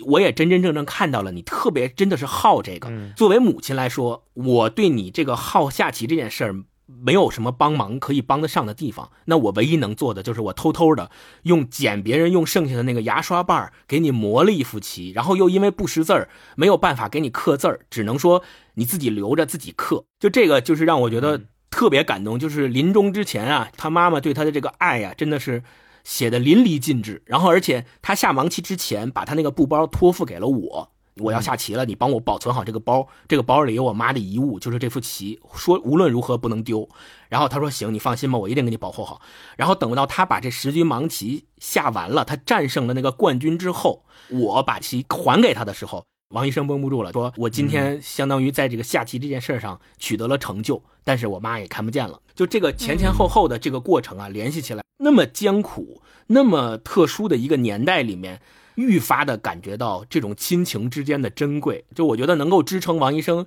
我也真真正正看到了你特别真的是好这个。作为母亲来说，我对你这个好下棋这件事儿没有什么帮忙可以帮得上的地方。那我唯一能做的就是我偷偷的用捡别人用剩下的那个牙刷棒给你磨了一副棋，然后又因为不识字儿没有办法给你刻字儿，只能说你自己留着自己刻。就这个就是让我觉得特别感动，就是临终之前啊，他妈妈对他的这个爱呀，真的是。写的淋漓尽致，然后而且他下盲棋之前，把他那个布包托付给了我，我要下棋了，你帮我保存好这个包，这个包里有我妈的遗物，就是这副棋，说无论如何不能丢。然后他说行，你放心吧，我一定给你保护好。然后等到他把这十局盲棋下完了，他战胜了那个冠军之后，我把棋还给他的时候。王医生绷不住了，说：“我今天相当于在这个下棋这件事上取得了成就，但是我妈也看不见了。就这个前前后后的这个过程啊，联系起来那么艰苦、那么特殊的一个年代里面，愈发的感觉到这种亲情之间的珍贵。就我觉得能够支撑王医生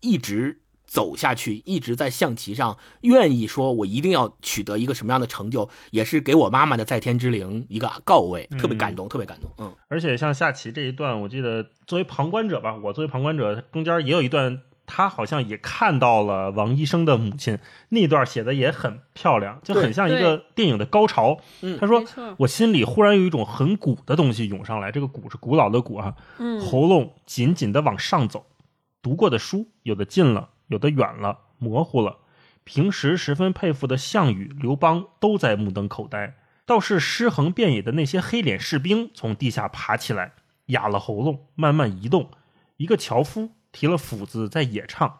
一直。”走下去，一直在象棋上，愿意说，我一定要取得一个什么样的成就，也是给我妈妈的在天之灵一个告慰，特别感动，特别感动。嗯，而且像下棋这一段，我记得作为旁观者吧，我作为旁观者，中间也有一段，他好像也看到了王医生的母亲那段写的也很漂亮，就很像一个电影的高潮。他说，我心里忽然有一种很鼓的东西涌上来，这个鼓是古老的鼓啊，喉咙紧紧的往上走，读过的书有的进了。有的远了，模糊了。平时十分佩服的项羽、刘邦都在目瞪口呆。倒是尸横遍野的那些黑脸士兵从地下爬起来，哑了喉咙，慢慢移动。一个樵夫提了斧子在野唱。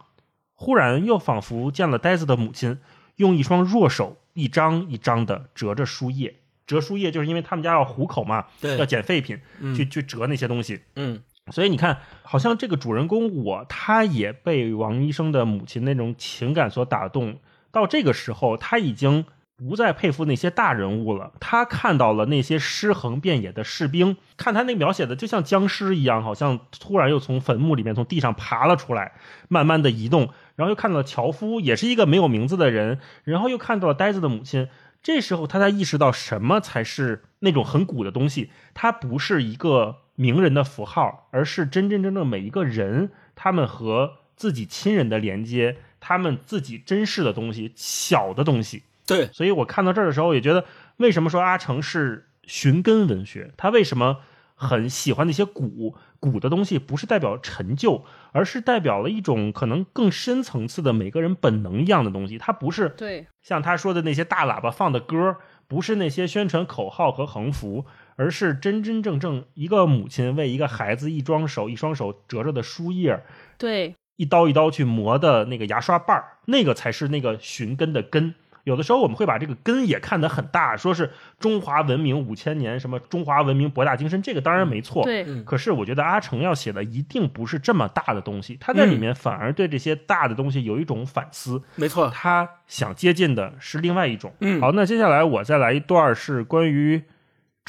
忽然又仿佛见了呆子的母亲，用一双弱手一张一张的折着书页。折书页就是因为他们家要糊口嘛，要捡废品，去去折那些东西。嗯。所以你看，好像这个主人公我，他也被王医生的母亲那种情感所打动。到这个时候，他已经不再佩服那些大人物了。他看到了那些尸横遍野的士兵，看他那描写的就像僵尸一样，好像突然又从坟墓里面从地上爬了出来，慢慢的移动。然后又看到了樵夫，也是一个没有名字的人。然后又看到了呆子的母亲。这时候他才意识到什么才是那种很古的东西。它不是一个。名人的符号，而是真真正正每一个人，他们和自己亲人的连接，他们自己珍视的东西，小的东西。对，所以我看到这儿的时候，也觉得，为什么说阿成是寻根文学？他为什么很喜欢那些古古的东西？不是代表陈旧，而是代表了一种可能更深层次的每个人本能一样的东西。他不是对像他说的那些大喇叭放的歌，不是那些宣传口号和横幅。而是真真正正一个母亲为一个孩子一双手一双手折着的书页，对，一刀一刀去磨的那个牙刷瓣儿，那个才是那个寻根的根。有的时候我们会把这个根也看得很大，说是中华文明五千年，什么中华文明博大精深，这个当然没错。对，可是我觉得阿成要写的一定不是这么大的东西，他在里面反而对这些大的东西有一种反思。没错，他想接近的是另外一种。嗯好，那接下来我再来一段是关于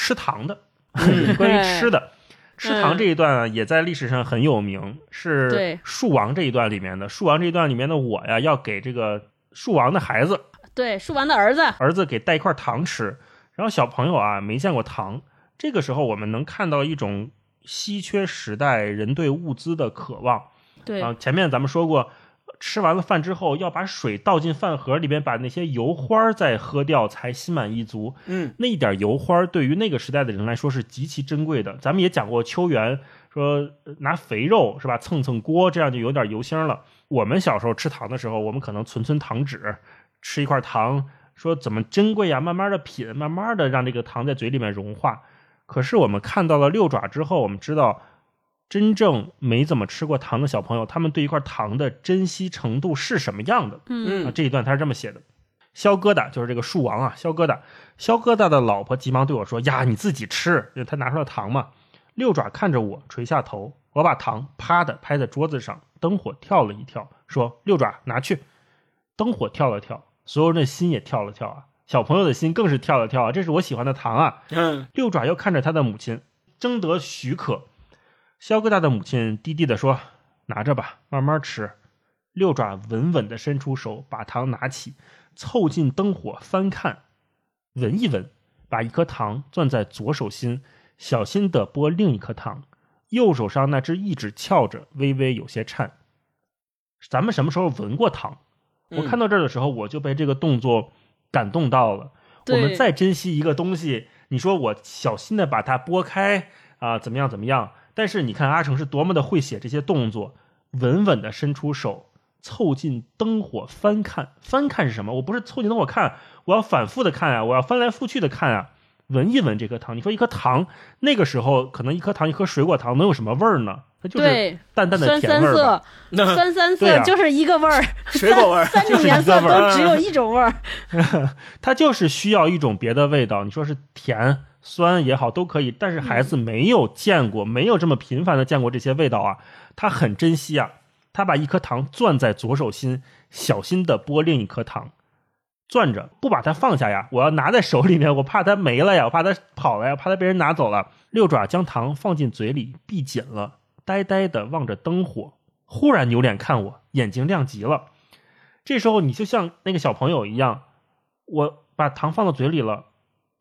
吃糖的，关于吃的。吃糖这一段啊，也在历史上很有名，是树王这一段里面的。树王这一段里面的我呀，要给这个树王的孩子对，树王的儿子，儿子给带一块糖吃，然后小朋友啊没见过糖，这个时候我们能看到一种稀缺时代人对物资的渴望。对，啊，前面咱们说过，吃完了饭之后要把水倒进饭盒里边，把那些油花儿再喝掉，才心满意足。嗯，那一点油花儿对于那个时代的人来说是极其珍贵的。咱们也讲过秋园说呃拿肥肉是吧蹭蹭锅，这样就有点油腥了。我们小时候吃糖的时候，我们可能存存糖纸，吃一块糖，说怎么珍贵呀，慢慢的品，慢慢的让这个糖在嘴里面融化。可是我们看到了六爪之后，我们知道。真正没怎么吃过糖的小朋友，他们对一块糖的珍惜程度是什么样的？嗯啊，这一段他是这么写的：肖疙瘩就是这个树王啊，肖疙瘩，肖疙瘩的老婆急忙对我说：“呀，你自己吃。”因为他拿出了糖嘛。六爪看着我，垂下头，我把糖啪的拍在桌子上，灯火跳了一跳，说：“六爪拿去。”灯火跳了跳，所有人的心也跳了跳啊，小朋友的心更是跳了跳啊，这是我喜欢的糖啊。嗯，六爪又看着他的母亲，征得许可。肖疙瘩的母亲低低地说：“拿着吧，慢慢吃。”六爪稳稳地伸出手，把糖拿起，凑近灯火翻看，闻一闻，把一颗糖攥在左手心，小心地剥另一颗糖。右手上那只一指翘着，微微有些颤。咱们什么时候闻过糖？我看到这儿的时候，我就被这个动作感动到了。我们再珍惜一个东西，你说我小心的把它剥开啊，怎么样怎么样？但是你看阿成是多么的会写这些动作，稳稳的伸出手，凑近灯火翻看。翻看是什么？我不是凑近灯火看，我要反复的看啊，我要翻来覆去的看啊，闻一闻这颗糖。你说一颗糖，那个时候可能一颗糖，一颗水果糖能有什么味儿呢？它就是对，淡淡的酸三甜味儿吧。色，那酸三色就是一个味儿，[laughs] 水果味儿，三就是一种颜色个味儿都只有一种味儿。[laughs] 它就是需要一种别的味道。你说是甜、酸也好，都可以。但是孩子没有见过，没有这么频繁的见过这些味道啊，他很珍惜啊。他把一颗糖攥在左手心，小心的剥另一颗糖，攥着不把它放下呀。我要拿在手里面，我怕它没了呀，我怕它跑了呀，怕它被人拿走了。六爪将糖放进嘴里，闭紧了，呆呆的望着灯火，忽然扭脸看我，眼睛亮极了。这时候你就像那个小朋友一样，我把糖放到嘴里了，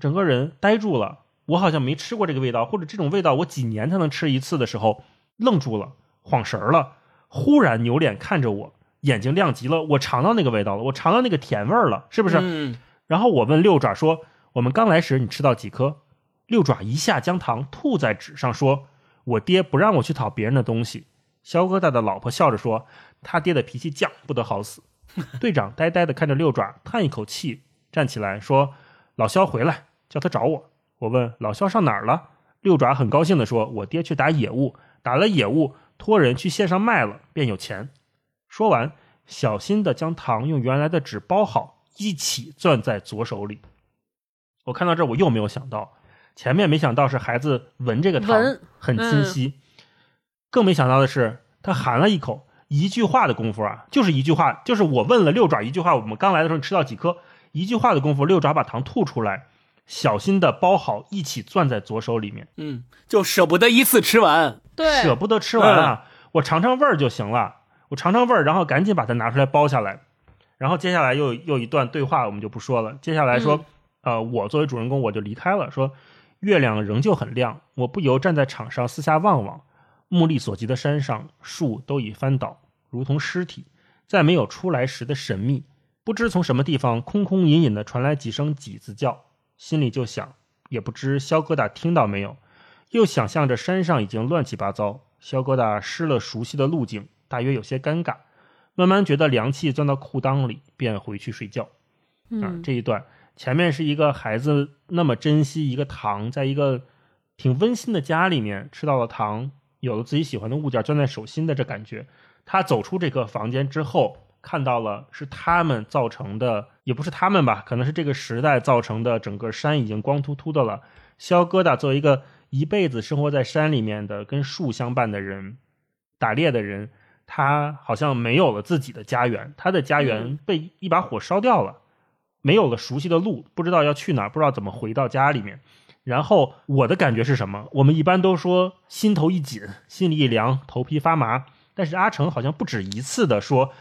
整个人呆住了。我好像没吃过这个味道，或者这种味道我几年才能吃一次的时候，愣住了，晃神儿了，忽然扭脸看着我，眼睛亮极了。我尝到那个味道了，我尝到那个甜味儿了，是不是？嗯，然后我问六爪说：“我们刚来时你吃到几颗？”六爪一下将糖吐在纸上，说：“我爹不让我去讨别人的东西。”肖疙瘩的老婆笑着说：“他爹的脾气犟，不得好死。[laughs] ”队长呆呆地看着六爪，叹一口气，站起来说：“老肖回来，叫他找我。”我问老肖上哪儿了？六爪很高兴地说：“我爹去打野物，打了野物，托人去线上卖了，便有钱。”说完，小心地将糖用原来的纸包好，一起攥在左手里。我看到这儿，我又没有想到，前面没想到是孩子闻这个糖很清晰，更没想到的是他含了一口，一句话的功夫啊，就是一句话，就是我问了六爪一句话，我们刚来的时候你吃到几颗？一句话的功夫，六爪把糖吐出来，小心的包好，一起攥在左手里面。嗯，就舍不得一次吃完。对，舍不得吃完啊，我尝尝味儿就行了，我尝尝味儿，然后赶紧把它拿出来包下来。然后接下来又又一段对话，我们就不说了。接下来说，呃，我作为主人公我就离开了，说月亮仍旧很亮，我不由站在场上四下望望，目力所及的山上树都已翻倒，如同尸体，再没有出来时的神秘。不知从什么地方空空隐隐的传来几声几字叫，心里就想，也不知肖疙瘩听到没有。又想象着山上已经乱七八糟，肖疙瘩失了熟悉的路径，大约有些尴尬。慢慢觉得凉气钻到裤裆里，便回去睡觉。啊嗯，，这一段前面是一个孩子那么珍惜一个糖，在一个挺温馨的家里面吃到了糖，有了自己喜欢的物件攥在手心的这感觉。他走出这个房间之后，看到了是他们造成的，也不是他们吧，可能是这个时代造成的，整个山已经光秃秃的了。肖疙瘩作为一个一辈子生活在山里面的、跟树相伴的人，打猎的人，他好像没有了自己的家园，他的家园被一把火烧掉了，没有了熟悉的路，不知道要去哪儿，不知道怎么回到家里面。然后我的感觉是什么？我们一般都说心头一紧，心里一凉，头皮发麻。但是阿成好像不止一次的说，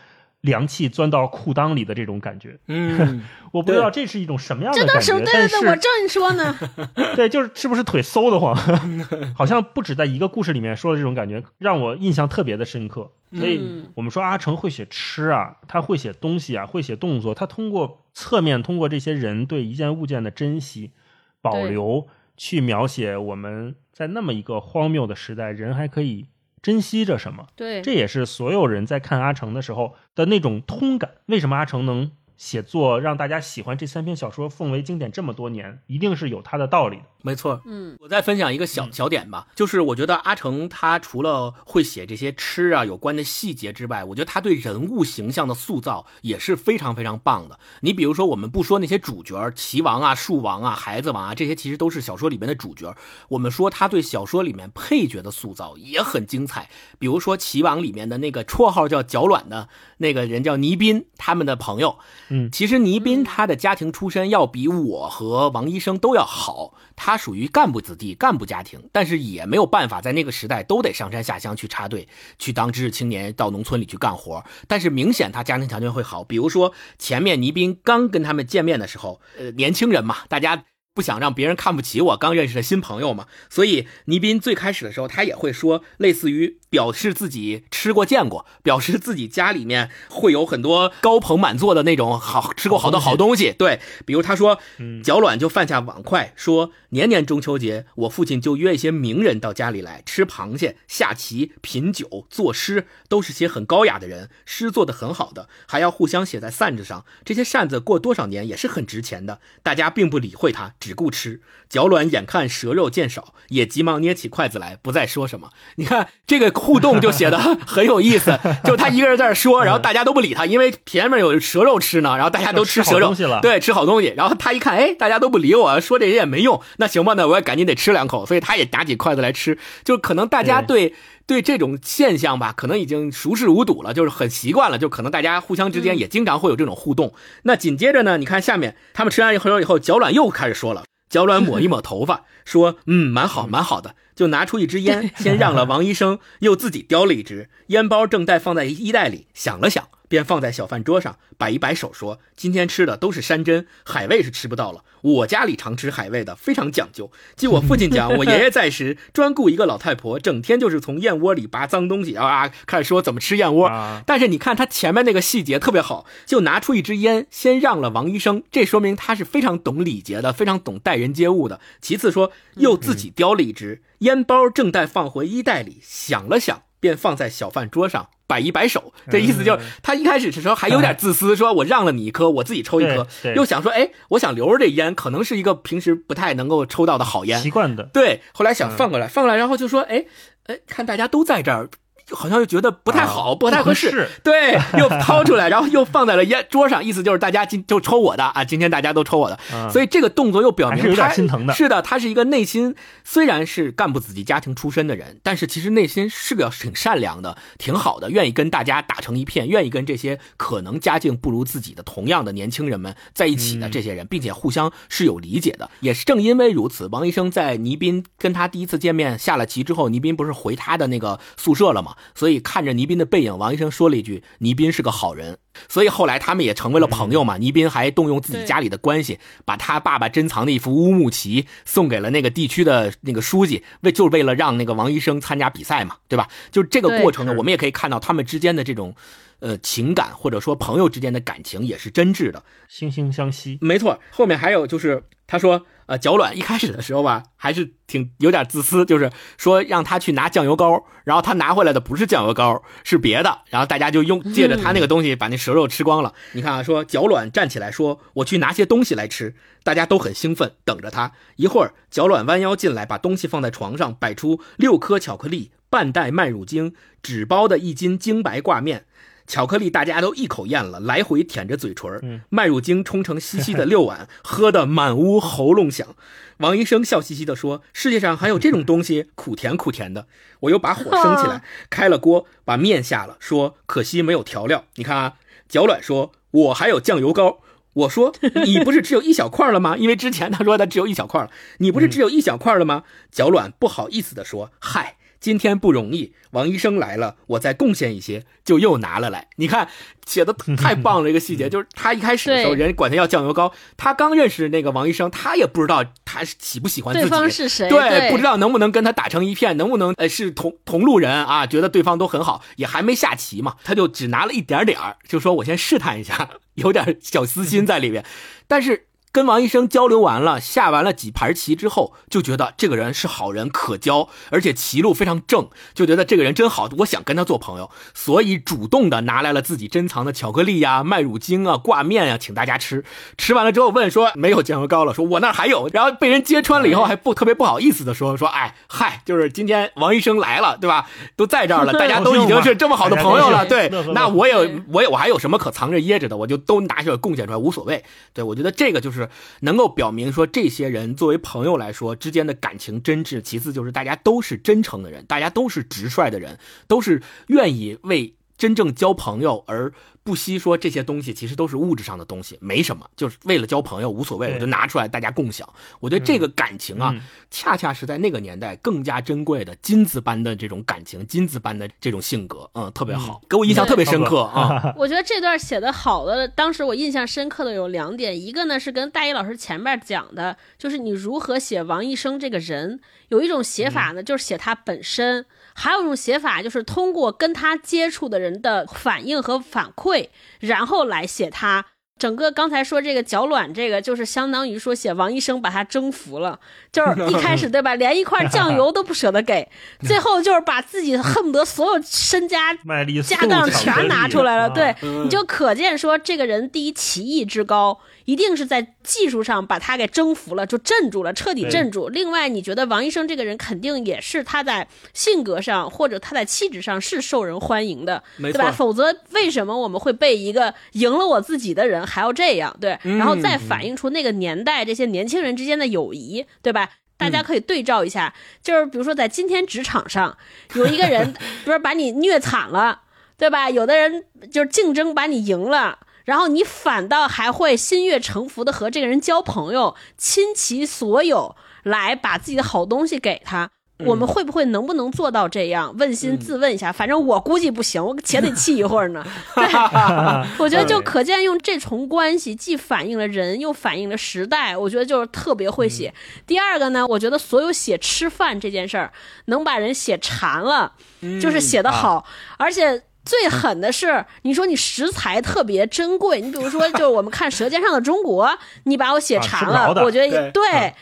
凉气钻到裤裆里的这种感觉。嗯，[laughs] 我不知道这是一种什么样的这感觉。都是对对对，我正说呢。[laughs] 对，就是是不是腿馊得慌？[laughs] 好像不止在一个故事里面说的这种感觉，让我印象特别的深刻。所以嗯我们说阿成会写吃啊，他会写东西啊，会写动作，他通过侧面通过这些人对一件物件的珍惜、保留，去描写我们在那么一个荒谬的时代，人还可以珍惜着什么。对，这也是所有人在看阿城的时候的那种通感。为什么阿城能写作让大家喜欢这三篇小说，奉为经典这么多年，一定是有他的道理的。没错。嗯，我再分享一个小小点吧，就是我觉得阿成他除了会写这些吃啊有关的细节之外，我觉得他对人物形象的塑造也是非常非常棒的。你比如说，我们不说那些主角，齐王啊、树王啊、孩子王啊，这些其实都是小说里面的主角。我们说他对小说里面配角的塑造也很精彩，比如说齐王里面的那个绰号叫脚卵的那个人叫倪斌，他们的朋友。嗯其实倪斌他的家庭出身要比我和王医生都要好，他他属于干部子弟、干部家庭，但是也没有办法在那个时代都得上山下乡去插队，去当知识青年，到农村里去干活。但是明显他家庭条件会好，比如说前面倪斌刚跟他们见面的时候，呃，年轻人嘛，大家。不想让别人看不起我，刚认识的新朋友嘛，所以倪斌最开始的时候，他也会说，类似于表示自己吃过见过，表示自己家里面会有很多高朋满座的那种好吃过好多好东西。对，比如他说，脚卵就犯下碗筷，说年年中秋节，我父亲就约一些名人到家里来吃螃蟹、下棋、品酒、作诗，都是些很高雅的人，诗做得很好的，还要互相写在扇子上。这些扇子过多少年也是很值钱的。大家并不理会他，只顾吃。脚卵眼看蛇肉见少，也急忙捏起筷子来，不再说什么。你看这个互动就写的 [laughs] 很有意思，就他一个人在那说，然后大家都不理他，因为前面有蛇肉吃呢，然后大家都吃蛇肉对，吃好东西。然后他一看，哎，大家都不理我，说这些也没用，那行吧，那我也赶紧得吃两口，所以他也拿起筷子来吃。就可能大家对对这种现象吧，可能已经熟视无睹了，就是很习惯了，就可能大家互相之间也经常会有这种互动。那紧接着呢，你看下面他们吃完一会儿以后，脚卵又开始说了。脚卵抹一抹头发，说：“嗯，蛮好，蛮好的。”就拿出一支烟，先让了 [laughs] 王医生，又自己叼了一支烟包，正在放在衣袋里，想了想，便放在小饭桌上，摆一摆手，说：“今天吃的都是山珍，海味是吃不到了。我家里常吃海味的，非常讲究。据我父亲讲，我爷爷在时专雇一个老太婆，整天就是从燕窝里拔脏东西啊，开始说怎么吃燕窝。啊但是你看他前面那个细节特别好，就拿出一支烟，先让了王医生，这说明他是非常懂礼节的，非常懂待人接物的。其次说，又自己叼了一支烟包，正待放回衣袋里，想了想，便放在小饭桌上。摆一摆手，这意思就是他一开始的时候还有点自私，说我让了你一颗，我自己抽一颗，又想说，哎，我想留着这烟，可能是一个平时不太能够抽到的好烟，习惯的，对，后来想放过来，放过来，然后就说，哎，哎，看大家都在这儿，好像又觉得不太好，啊不太合适，对，又掏出来，然后又放在了烟桌上，意思就是大家今就抽我的啊，今天大家都抽我的，啊。所以这个动作又表明他点心疼的。是的，他是一个内心虽然是干部子弟家庭出身的人，但是其实内心是个挺善良的，挺好的，愿意跟大家打成一片，愿意跟这些可能家境不如自己的同样的年轻人们在一起的这些人，并且互相是有理解的。也是正因为如此，王医生在倪斌跟他第一次见面下了棋之后，倪斌不是回他的那个宿舍了嘛？所以看着倪斌的背影，王医生说了一句：“倪斌是个好人。”所以后来他们也成为了朋友嘛。倪斌还动用自己家里的关系，把他爸爸珍藏的一幅乌木旗送给了那个地区的那个书记，为就是为了让那个王医生参加比赛嘛，对吧？就是这个过程呢，我们也可以看到他们之间的这种。呃，情感或者说朋友之间的感情也是真挚的，惺惺相惜。没错。后面还有就是，他说，呃，脚卵一开始的时候吧，还是挺有点自私，就是说让他去拿酱油膏，然后他拿回来的不是酱油膏，是别的，然后大家就用借着他那个东西把那蛇肉吃光了。你看啊，说脚卵站起来说，我去拿些东西来吃，大家都很兴奋，等着他。一会儿，脚卵弯腰进来，把东西放在床上，摆出六颗巧克力。半袋麦乳精，纸包的一斤精白挂面。巧克力大家都一口咽了，来回舔着嘴唇麦乳精冲成稀稀的六碗，[laughs] 喝得满屋喉咙响。王医生笑嘻嘻地说：“世界上还有这种东西，苦甜苦甜的。”我又把火升起来，[laughs] 开了锅，把面下了，说：“可惜没有调料。”你看啊，脚卵说：“我还有酱油膏。”我说：“你不是只有一小块了吗？”因为之前他说他只有一小块了，你不是只有一小块了吗？脚卵不好意思地说：“嗨。”今天不容易，王医生来了，我再贡献一些，就又拿了来。你看，写的太棒了，一个细节 [laughs] 就是他一开始的时候，人管他要酱油膏，他刚认识那个王医生，他也不知道他喜不喜欢自己，对方是谁，对，不知道能不能跟他打成一片，能不能呃是同同路人啊，觉得对方都很好，也还没下棋嘛，他就只拿了一点点就说我先试探一下，[laughs] 有点小私心在里面，但是。跟王医生交流完了，下完了几盘棋之后，就觉得这个人是好人，可交，而且棋路非常正，就觉得这个人真好，我想跟他做朋友，所以主动的拿来了自己珍藏的巧克力呀、麦乳精啊、挂面呀，请大家吃。吃完了之后问说没有酱油膏了，说我那还有，然后被人揭穿了以后还不特别不好意思的说说，哎嗨，就是今天王医生来了，对吧？都在这儿了，[laughs] 大家都已经是这么好的朋友了，对，那我也我也我还有什么可藏着掖着的，我就都拿出来贡献出来，无所谓。对我觉得这个就是。是能够表明说，这些人作为朋友来说之间的感情真挚。其次就是大家都是真诚的人，大家都是直率的人，都是愿意为真正交朋友而。不惜说这些东西其实都是物质上的东西，没什么，就是为了交朋友无所谓，我就拿出来大家共享。我觉得这个感情啊，恰恰是在那个年代更加珍贵的金子般的这种感情，金子般的这种性格，嗯，特别好，给我印象特别深刻 [laughs] 啊。我觉得这段写的好的，当时我印象深刻的有两点，一个呢是跟大一老师前面讲的，就是你如何写王一生这个人，有一种写法呢，就是写他本身。还有一种写法，就是通过跟他接触的人的反应和反馈，然后来写他。整个刚才说这个脚卵，这个就是相当于说写王医生把他征服了，就是一开始 [laughs] 对吧，连一块酱油都不舍得给，[laughs] 最后就是把自己恨不得所有身家 [laughs] 家当全拿出来了。对，你就可见说这个人第一棋艺之高。一定是在技术上把他给征服了，就镇住了，彻底镇住。另外，你觉得王医生这个人肯定也是他在性格上或者他在气质上是受人欢迎的，对吧？否则为什么我们会被一个赢了我自己的人还要这样？对，然后再反映出那个年代这些年轻人之间的友谊，对吧？大家可以对照一下，就是比如说在今天职场上有一个人，不是把你虐惨了，对吧？有的人就是竞争把你赢了。然后你反倒还会心悦诚服的和这个人交朋友，倾其所有来把自己的好东西给他。我们会不会能不能做到这样？问心自问一下，反正我估计不行，我且得气一会儿呢。[laughs] 对，[laughs] 我觉得就可见用这重关系，既反映了人，又反映了时代。我觉得就是特别会写。第二个呢，我觉得所有写吃饭这件事儿，能把人写馋了，就是写得好，而且。最狠的是，你说你食材特别珍贵，你比如说，就是我们看《舌尖上的中国》，你把我写馋了，我觉得对，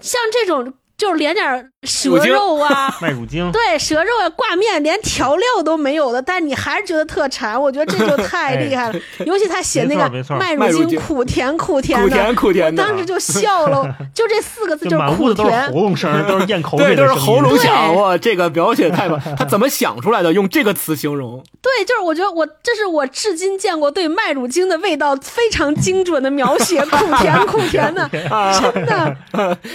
像这种。就是连点蛇肉啊，[laughs] 麦乳精，对，蛇肉啊，挂面，连调料都没有的，但你还是觉得特馋，我觉得这就 [laughs] 太厉害了。尤其他写那个麦乳精，苦甜苦甜的，苦甜苦甜的，我当时就笑了。[laughs] 就这四个字就是苦甜，喉咙声都是咽口水的都是喉咙响。哇，这个描写太棒，他怎么想出来的？用这个词形容？对，就是我觉得我这是我至今见过对麦乳精的味道非常精准的描写，苦甜苦甜的，真的。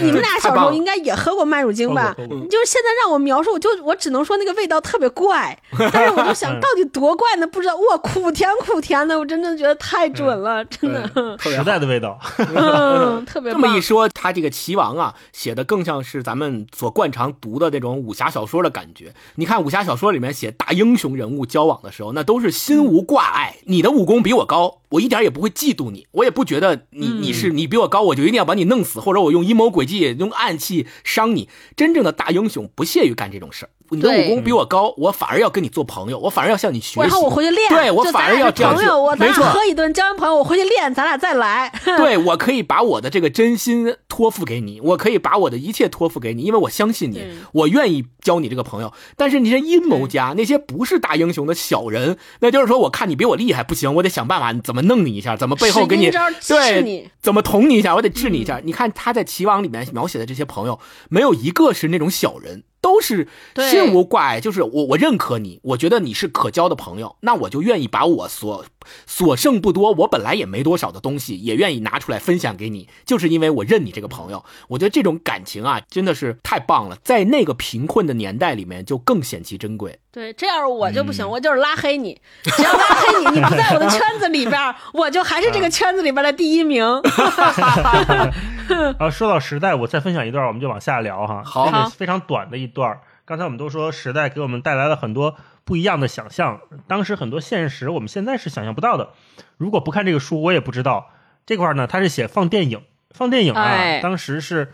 你们俩小时候应该也。喝过麦乳精吧？就是现在让我描述，我就我只能说那个味道特别怪。[laughs] 但是我就想到底多怪呢？不知道哇，苦甜苦甜的，我真的觉得太准了，真的。时代的味道，[laughs] 嗯，特别。这么一说，他这个齐王啊，写的更像是咱们所惯常读的那种武侠小说的感觉。你看武侠小说里面写大英雄人物交往的时候，那都是心无挂碍。你的武功比我高，我一点也不会嫉妒你，我也不觉得你你是你比我高，我就一定要把你弄死，或者我用阴谋诡计、用暗器。伤你，真正的大英雄不屑于干这种事儿。你的武功比我高，我反而要跟你做朋友，我反而要向你学习。然后我回去练，对我反而要这样朋友，我咱俩，喝一顿交完朋友，我回去练，咱俩再来。对 [laughs] 我可以把我的这个真心托付给你，我可以把我的一切托付给你，因为我相信你，我愿意交你这个朋友。但是那些阴谋家，那些不是大英雄的小人，那就是说，我看你比我厉害，不行，我得想办法怎么弄你一下，怎么背后给你对，怎么捅你一下，我得治你一下。你看他在齐王里面描写的这些朋友，没有一个是那种小人。都是心无挂碍，就是我我认可你，我觉得你是可交的朋友，那我就愿意把我所所剩不多，我本来也没多少的东西，也愿意拿出来分享给你，就是因为我认你这个朋友。我觉得这种感情啊，真的是太棒了，在那个贫困的年代里面，就更显其珍贵。对，这要是我就不嗯行，我就是拉黑你，只要拉黑你，你不在我的圈子里边，我就还是这个圈子里边的第一名。[laughs] 啊，说到时代，我再分享一段，我们就往下聊哈。好非常短的一段。刚才我们都说时代给我们带来了很多不一样的想象，当时很多现实我们现在是想象不到的。如果不看这个书，我也不知道这块儿呢，它是写放电影，放电影啊，哎当时是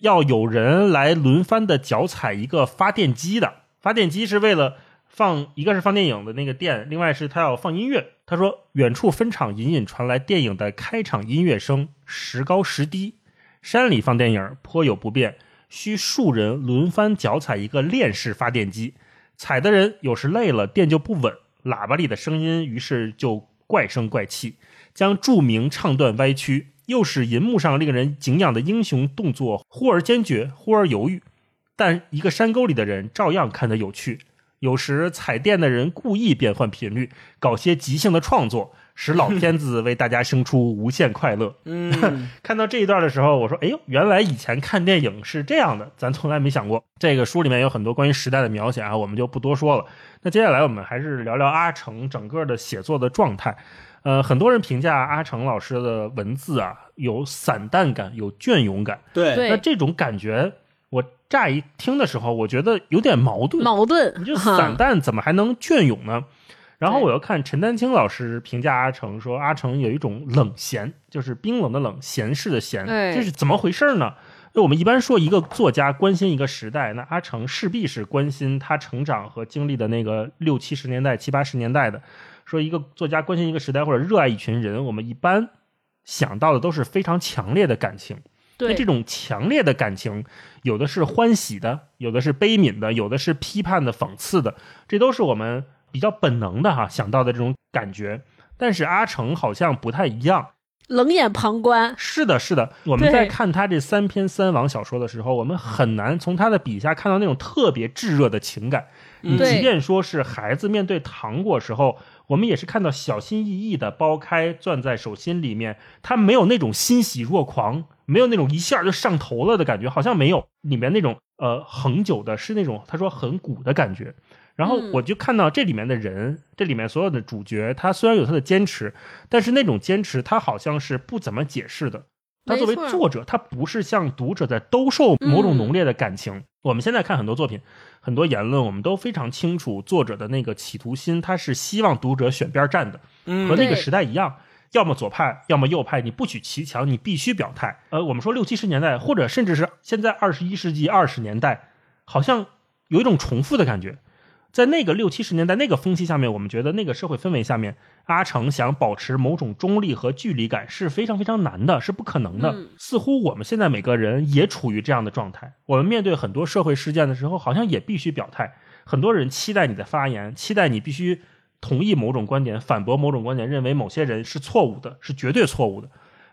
要有人来轮番的脚踩一个发电机的，发电机是为了放，一个是放电影的那个电，另外是他要放音乐。他说，远处分场隐隐传来电影的开场音乐声，时高时低。山里放电影颇有不便，需数人轮番脚踩一个链式发电机，踩的人有时累了，电就不稳，喇叭里的声音于是就怪声怪气，将著名唱段歪曲，又使银幕上令人敬仰的英雄动作忽而坚决，忽而犹豫。但一个山沟里的人照样看得有趣。有时踩电的人故意变换频率，搞些即兴的创作，使老 [laughs] 片子为大家生出无限快乐。嗯，[laughs] 看到这一段的时候，我说：“哎呦，原来以前看电影是这样的，咱从来没想过。”这个书里面有很多关于时代的描写啊，我们就不多说了。那接下来我们还是聊聊阿成整个的写作的状态。呃，很多人评价阿成老师的文字啊，有散淡感，有隽永感。对对那这种感觉，我乍一听的时候，我觉得有点矛盾。矛盾，你就散淡怎么还能隽永呢？然后我又看陈丹青老师评价阿成说，阿成有一种冷闲，就是冰冷的冷，闲适的闲，哎这是怎么回事呢？那我们一般说一个作家关心一个时代，那阿成势必是关心他成长和经历的那个六七十年代、七八十年代的。说一个作家关心一个时代或者热爱一群人，我们一般想到的都是非常强烈的感情。那对这种强烈的感情，有的是欢喜的，有的是悲悯的，有的是批判的、讽刺的，这都是我们比较本能的哈想到的这种感觉。但是阿成好像不太一样。冷眼旁观，是的，是的，我们在看他这三篇三王小说的时候，我们很难从他的笔下看到那种特别炙热的情感。你即便说是孩子面对糖果时候，我们也是看到小心翼翼的剥开，攥在手心里面，他没有那种欣喜若狂，没有那种一下就上头了的感觉，好像没有里面那种呃恒久的，是那种他说很古的感觉。然后嗯我就看到这里面的人，这里面所有的主角，他虽然有他的坚持，但是那种坚持他好像是不怎么解释的。他作为作者，他不是向读者在兜售某种嗯浓烈的感情。我们现在看很多作品，很多言论，我们都非常清楚作者的那个企图心，他是希望读者选边站的，嗯和那个时代一样，要么左派，要么右派，你不许骑墙，你必须表态。呃，我们说六七十年代，或者甚至是现在二十一世纪二十年代，好像有一种重复的感觉。在那个六七十年代那个风气下面，我们觉得那个社会氛围下面，阿成想保持某种中立和距离感是非常非常难的，是不可能的。嗯似乎我们现在每个人也处于这样的状态。我们面对很多社会事件的时候，好像也必须表态。很多人期待你的发言，期待你必须同意某种观点，反驳某种观点，认为某些人是错误的，是绝对错误的。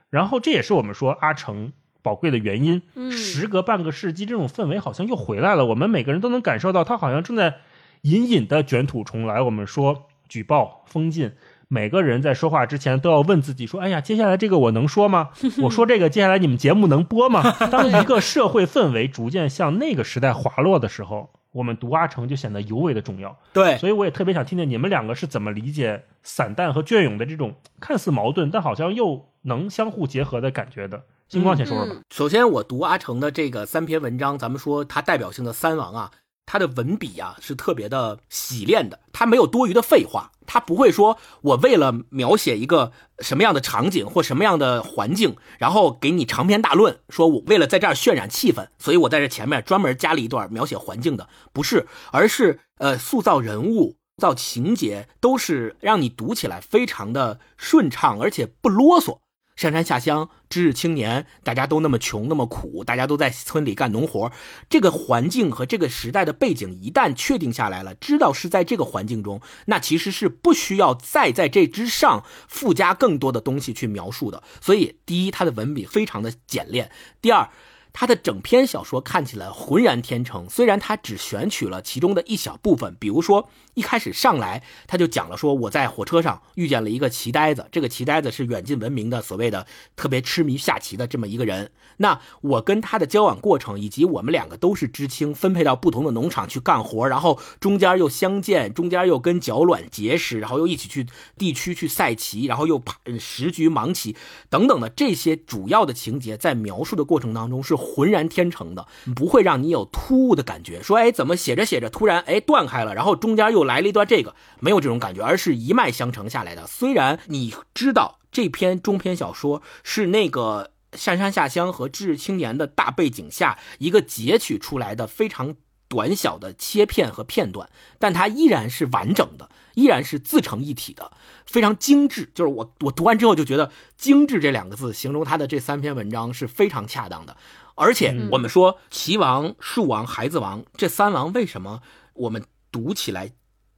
然后这也是我们说阿成宝贵的原因。嗯时隔半个世纪，这种氛围好像又回来了。我们每个人都能感受到，他好像正在隐隐的卷土重来。我们说举报、封禁，每个人在说话之前都要问自己说：“哎呀，接下来这个我能说吗？[laughs] 我说这个，接下来你们节目能播吗？” [laughs] 当一个社会氛围逐渐向那个时代滑落的时候，我们读阿城就显得尤为的重要。对，所以我也特别想听听你们两个是怎么理解散淡和隽永的这种看似矛盾，但好像又能相互结合的感觉的。星光先说说吧。嗯首先，我读阿城的这个三篇文章，咱们说他代表性的三王啊，他的文笔啊是特别的洗练的，他没有多余的废话，他不会说我为了描写一个什么样的场景或什么样的环境，然后给你长篇大论，说我为了在这儿渲染气氛，所以我在这前面专门加了一段描写环境的，不是，而是呃塑造人物。造情节都是让你读起来非常的顺畅，而且不啰嗦。上山下乡，知识青年，大家都那么穷，那么苦，大家都在村里干农活。这个环境和这个时代的背景一旦确定下来了，知道是在这个环境中，那其实是不需要再在这之上附加更多的东西去描述的。所以，第一，它的文笔非常的简练；第二，他的整篇小说看起来浑然天成，虽然他只选取了其中的一小部分，比如说一开始上来他就讲了说我在火车上遇见了一个棋呆子，这个棋呆子是远近闻名的所谓的特别痴迷下棋的这么一个人。那我跟他的交往过程，以及我们两个都是知青，分配到不同的农场去干活，然后中间又相见，中间又跟脚卵结识，然后又一起去地区去赛棋，然后又十局盲棋等等的这些主要的情节，在描述的过程当中是浑然天成的，不会让你有突兀的感觉。说，哎，怎么写着写着突然哎断开了，然后中间又来了一段这个，没有这种感觉，而是一脉相承下来的。虽然你知道这篇中篇小说是那个。上山下乡和知识青年的大背景下，一个截取出来的非常短小的切片和片段，但它依然是完整的，依然是自成一体的，非常精致。就是我我读完之后就觉得“精致”这两个字形容他的这三篇文章是非常恰当的。而且我们说齐王、树王、孩子王这三王，为什么我们读起来？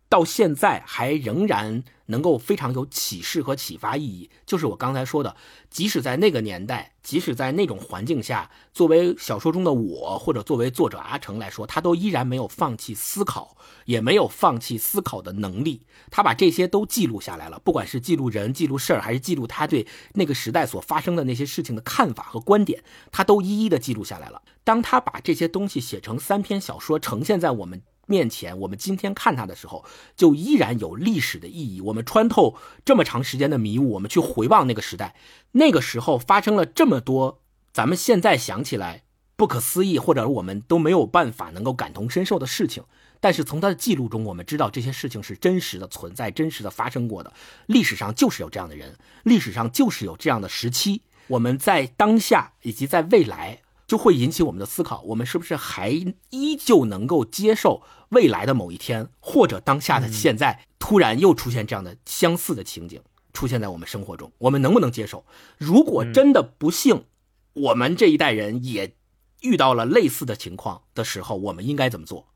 到现在还仍然能够非常有启示和启发意义，就是我刚才说的，即使在那个年代，即使在那种环境下，作为小说中的我，或者作为作者阿成来说，他都依然没有放弃思考，也没有放弃思考的能力。他把这些都记录下来了，不管是记录人、记录事儿，还是记录他对那个时代所发生的那些事情的看法和观点，他都一一的记录下来了。当他把这些东西写成三篇小说，呈现在我们。面前，我们今天看它的时候，就依然有历史的意义。我们穿透这么长时间的迷雾，我们去回望那个时代，那个时候发生了这么多，咱们现在想起来不可思议，或者我们都没有办法能够感同身受的事情。但是从他的记录中，我们知道这些事情是真实的存在，真实的发生过的。历史上就是有这样的人，历史上就是有这样的时期。我们在当下以及在未来。就会引起我们的思考：我们是不是还依旧能够接受未来的某一天，或者当下的现在突然又出现这样的相似的情景出现在我们生活中？我们能不能接受？如果真的不幸，我们这一代人也遇到了类似的情况的时候，我们应该怎么做？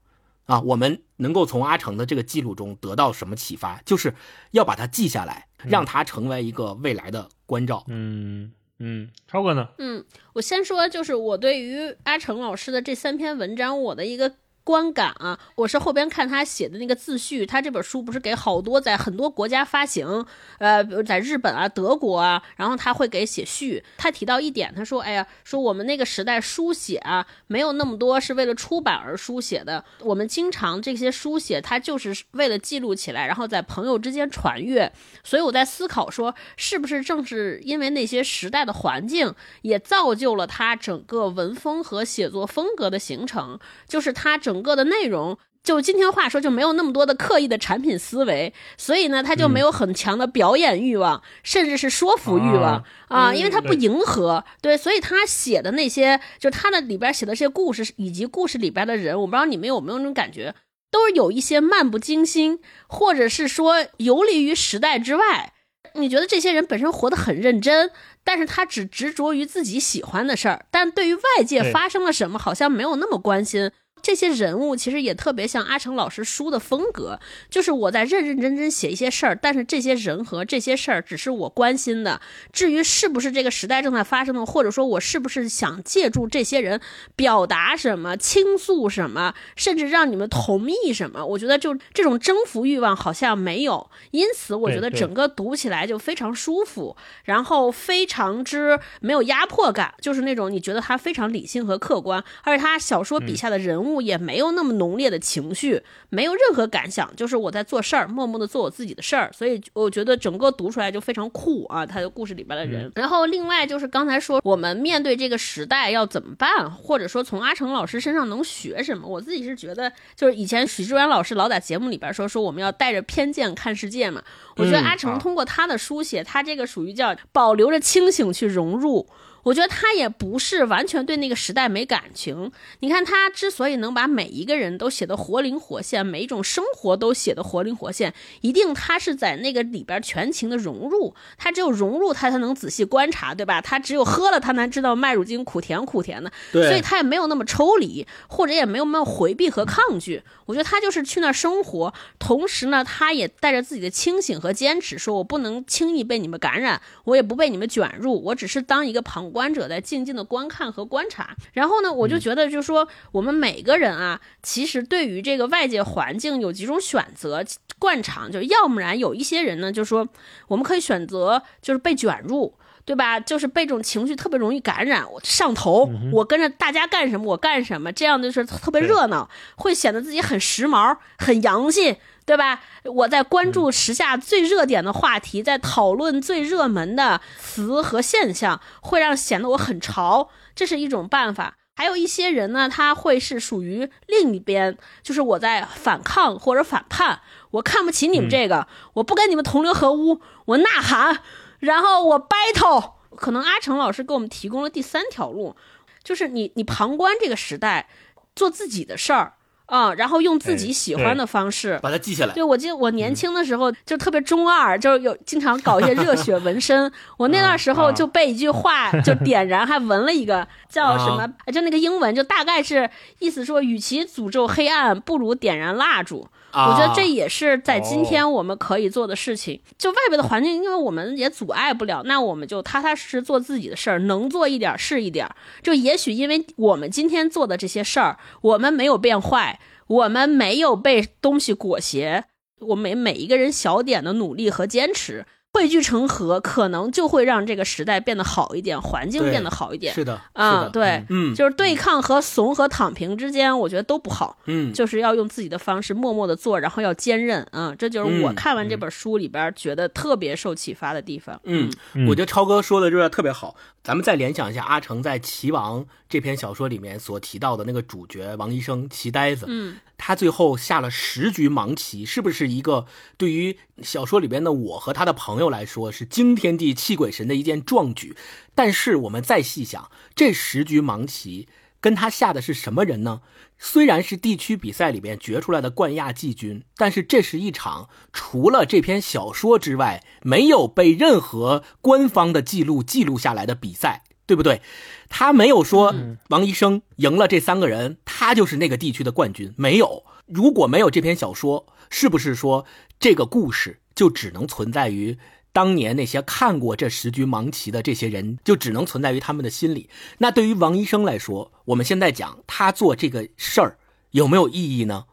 啊，我们能够从阿成的这个记录中得到什么启发？就是要把它记下来，让它成为一个未来的关照。嗯。嗯，超哥呢？嗯，我先说，就是我对于阿成老师的这三篇文章，我的一个。观感啊，我是后边看他写的那个自序，他这本书不是给好多在很多国家发行，呃，比如在日本啊、德国啊，然后他会给写序。他提到一点，他说：“哎呀，说我们那个时代书写啊，没有那么多是为了出版而书写的，我们经常这些书写，他就是为了记录起来，然后在朋友之间传阅。所以我在思考说，是不是正是因为那些时代的环境，也造就了他整个文风和写作风格的形成，就是他整。”整个的内容，就今天话说，就没有那么多的刻意的产品思维，所以呢，他就没有很强的表演欲望，甚至是说服欲望啊，因为他不迎合，对，所以他写的那些，就他的里边写的这些故事，以及故事里边的人，我不知道你们有没有那种感觉，都是有一些漫不经心，或者是说游离于时代之外。你觉得这些人本身活得很认真，但是他只执着于自己喜欢的事儿，但对于外界发生了什么，好像没有那么关心。这些人物其实也特别像阿成老师书的风格，就是我在认认真真写一些事儿，但是这些人和这些事儿只是我关心的。至于是不是这个时代正在发生的，或者说我是不是想借助这些人表达什么、倾诉什么，甚至让你们同意什么，我觉得就这种征服欲望好像没有。因此，我觉得整个读起来就非常舒服，然后非常之没有压迫感，就是那种你觉得他非常理性和客观，而且他小说笔下的人物。也没有那么浓烈的情绪，没有任何感想，就是我在做事儿，默默的做我自己的事儿，所以我觉得整个读出来就非常酷啊，他的故事里边的人。然后另外就是刚才说，我们面对这个时代要怎么办，或者说从阿成老师身上能学什么？我自己是觉得，就是以前许志远老师老在节目里边说说我们要带着偏见看世界嘛，我觉得阿成通过他的书写，他这个属于叫保留着清醒去融入。我觉得他也不是完全对那个时代没感情。你看他之所以能把每一个人都写得活灵活现，每一种生活都写得活灵活现，一定他是在那个里边全情的融入。他只有融入，他才能仔细观察，对吧？他只有喝了，他才知道麦乳精苦甜苦甜的。所以他也没有那么抽离，或者也没有那么回避和抗拒。我觉得他就是去那儿生活，同时呢，他也带着自己的清醒和坚持，说我不能轻易被你们感染，我也不被你们卷入，我只是当一个旁。旁观者在静静的观看和观察。然后呢，我就觉得就是说，我们每个人啊，其实对于这个外界环境有几种选择。惯常就是，要不然有一些人呢，就是说，我们可以选择就是被卷入。对吧？就是被这种情绪特别容易感染，我上头，我跟着大家干什么我干什么，这样就是特别热闹，会显得自己很时髦、很洋气，对吧？我在关注时下最热点的话题，在讨论最热门的词和现象，会让显得我很潮，这是一种办法。还有一些人呢，他会是属于另一边，就是我在反抗或者反叛，我看不起你们这个，我不跟你们同流合污，我呐喊。然后我 battle，可能阿成老师给我们提供了第三条路，就是你你旁观这个时代，做自己的事儿啊，然后用自己喜欢的方式把它记下来。对，我记得我年轻的时候就特别中二，就是有经常搞一些热血纹身。[laughs] 我那段时候就被一句话 [laughs] 就点燃，还纹了一个叫什么，就那个英文，就大概是意思说，与其诅咒黑暗，不如点燃蜡烛。我觉得这也是在今天我们可以做的事情。就外边的环境，因为我们也阻碍不了，那我们就踏踏实实做自己的事儿，能做一点是一点。就也许因为我们今天做的这些事儿，我们没有变坏，我们没有被东西裹挟，我们每一个人小点的努力和坚持。汇聚成河，可能就会让这个时代变得好一点，环境变得好一点。是的，啊，对，嗯，就是对抗和怂和躺平之间，我觉得都不好。嗯，就是要用自己的方式默默的做，然后要坚韧。啊，这就是我看完这本书里边觉得特别受启发的地方。嗯，我觉得超哥说的这特别好。咱们再联想一下阿成在《齐王》这篇小说里面所提到的那个主角王医生齐呆子，嗯，他最后下了十局盲棋，是不是一个对于小说里边的我和他的朋友来说是惊天地泣鬼神的一件壮举？但是我们再细想，这十局盲棋跟他下的是什么人呢？虽然是地区比赛里面决出来的冠亚季军，但是这是一场除了这篇小说之外没有被任何官方的记录记录下来的比赛，对不对？他没有说王医生赢了这三个人，他就是那个地区的冠军。没有，如果没有这篇小说，是不是说这个故事就只能存在于？当年那些看过这十局盲棋的这些人，就只能存在于他们的心里。那对于王医生来说，我们现在讲他做这个事儿有没有意义呢？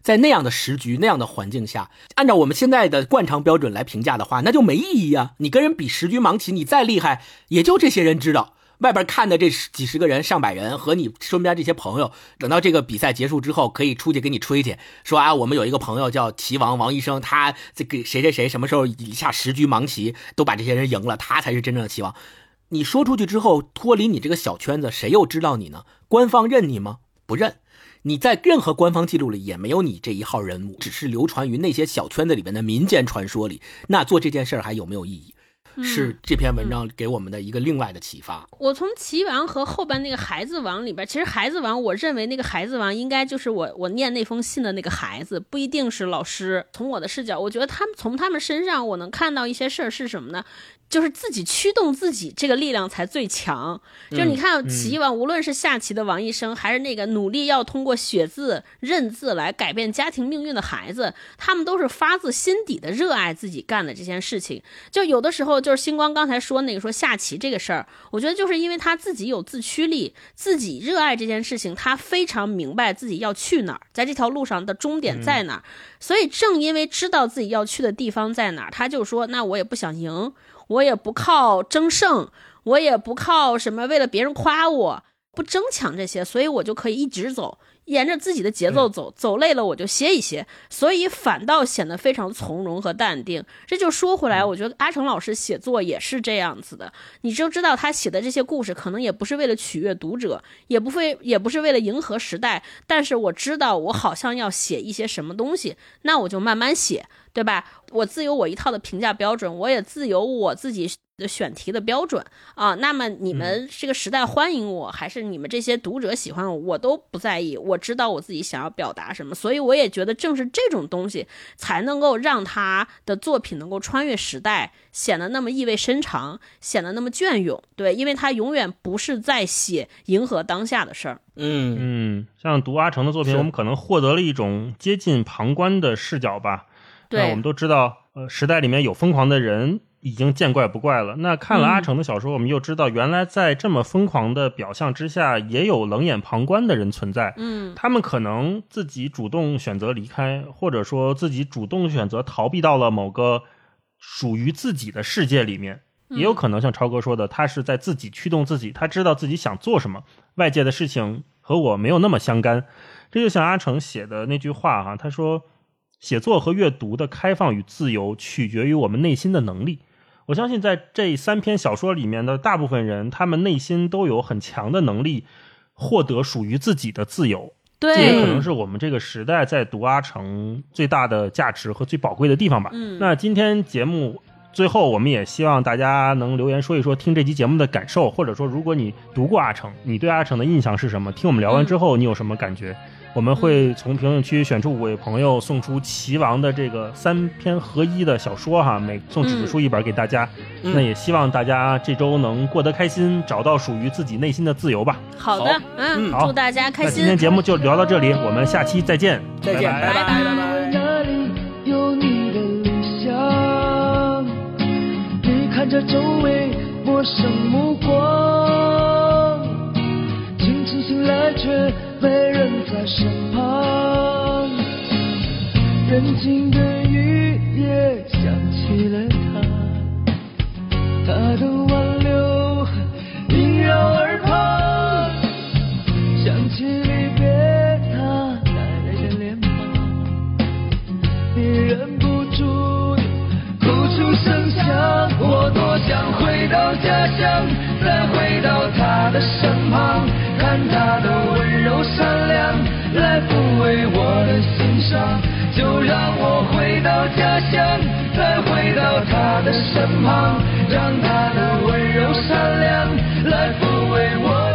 在那样的时局、那样的环境下，按照我们现在的惯常标准来评价的话，那就没意义啊！你跟人比十局盲棋，你再厉害，也就这些人知道。外边看的这几十个人、上百人和你身边这些朋友，等到这个比赛结束之后，可以出去给你吹去，说啊，我们有一个朋友叫棋王王医生，他这个谁谁谁什么时候一下十局盲棋都把这些人赢了，他才是真正的棋王。你说出去之后，脱离你这个小圈子，谁又知道你呢？官方认你吗？不认。你在任何官方记录里也没有你这一号人物，只是流传于那些小圈子里边的民间传说里。那做这件事还有没有意义？是这篇文章给我们的一个另外的启发。我从棋王和后边那个孩子王里边，其实孩子王，我认为那个孩子王应该就是我我念那封信的那个孩子，不一定是老师。从我的视角，我觉得他们从他们身上，我能看到一些事儿是什么呢？就是自己驱动自己，这个力量才最强。就是你看棋王，无论是下棋的王医生，还是那个努力要通过写字认字来改变家庭命运的孩子，他们都是发自心底的热爱自己干的这件事情。就有的时候，就是星光刚才说那个说下棋这个事儿，我觉得就是因为他自己有自驱力，自己热爱这件事情，他非常明白自己要去哪儿，在这条路上的终点在哪儿。所以正因为知道自己要去的地方在哪儿，他就说：“那我也不想赢。”我也不靠争胜，我也不靠什么为了别人夸我，不争抢这些，所以我就可以一直走，沿着自己的节奏走，走累了我就歇一歇，所以反倒显得非常从容和淡定。这就说回来，我觉得阿成老师写作也是这样子的，你就知道他写的这些故事可能也不是为了取悦读者，也不会也不是为了迎合时代，但是我知道我好像要写一些什么东西，那我就慢慢写。对吧？我自有我一套的评价标准，我也自有我自己的选题的标准啊。那么你们这个时代欢迎我，还是你们这些读者喜欢我，我都不在意。我知道我自己想要表达什么，所以我也觉得正是这种东西才能够让他的作品能够穿越时代，显得那么意味深长，显得那么隽永。对，因为他永远不是在写迎合当下的事儿。嗯嗯，像读阿成的作品，我们可能获得了一种接近旁观的视角吧。对，我们都知道，呃，时代里面有疯狂的人，已经见怪不怪了。那看了阿成的小说，我们又知道，原来在这么疯狂的表象之下，也有冷眼旁观的人存在。嗯他们可能自己主动选择离开，或者说自己主动选择逃避到了某个属于自己的世界里面。也有可能像超哥说的，他是在自己驱动自己，他知道自己想做什么，外界的事情和我没有那么相干。这就像阿成写的那句话哈，他说：“写作和阅读的开放与自由取决于我们内心的能力。”我相信在这三篇小说里面的大部分人，他们内心都有很强的能力，获得属于自己的自由。这也可，能是我们这个时代在读阿城最大的价值和最宝贵的地方吧。嗯那今天节目最后，我们也希望大家能留言说一说听这期节目的感受，或者说如果你读过阿城，你对阿城的印象是什么？听我们聊完之后，你有什么感觉？我们会从评论区选出五位朋友，送出齐王的这个三篇合一的小说哈，每送纸质书一本给大家。嗯。那也希望大家这周能过得开心，找到属于自己内心的自由吧。好的，嗯，好。祝大家开心。那今天。节目就聊到这里，我们下期再见，再见，拜拜。拜拜。拜。哪里有你的理想？你看着周围陌生目光，清晨醒来却没人在身旁。人静的雨夜想起了他，他的我多想回到家乡再回到他的身旁看他的温柔善良来抚慰我的心伤就让我回到家乡再回到他的身旁让他的温柔善良来抚慰我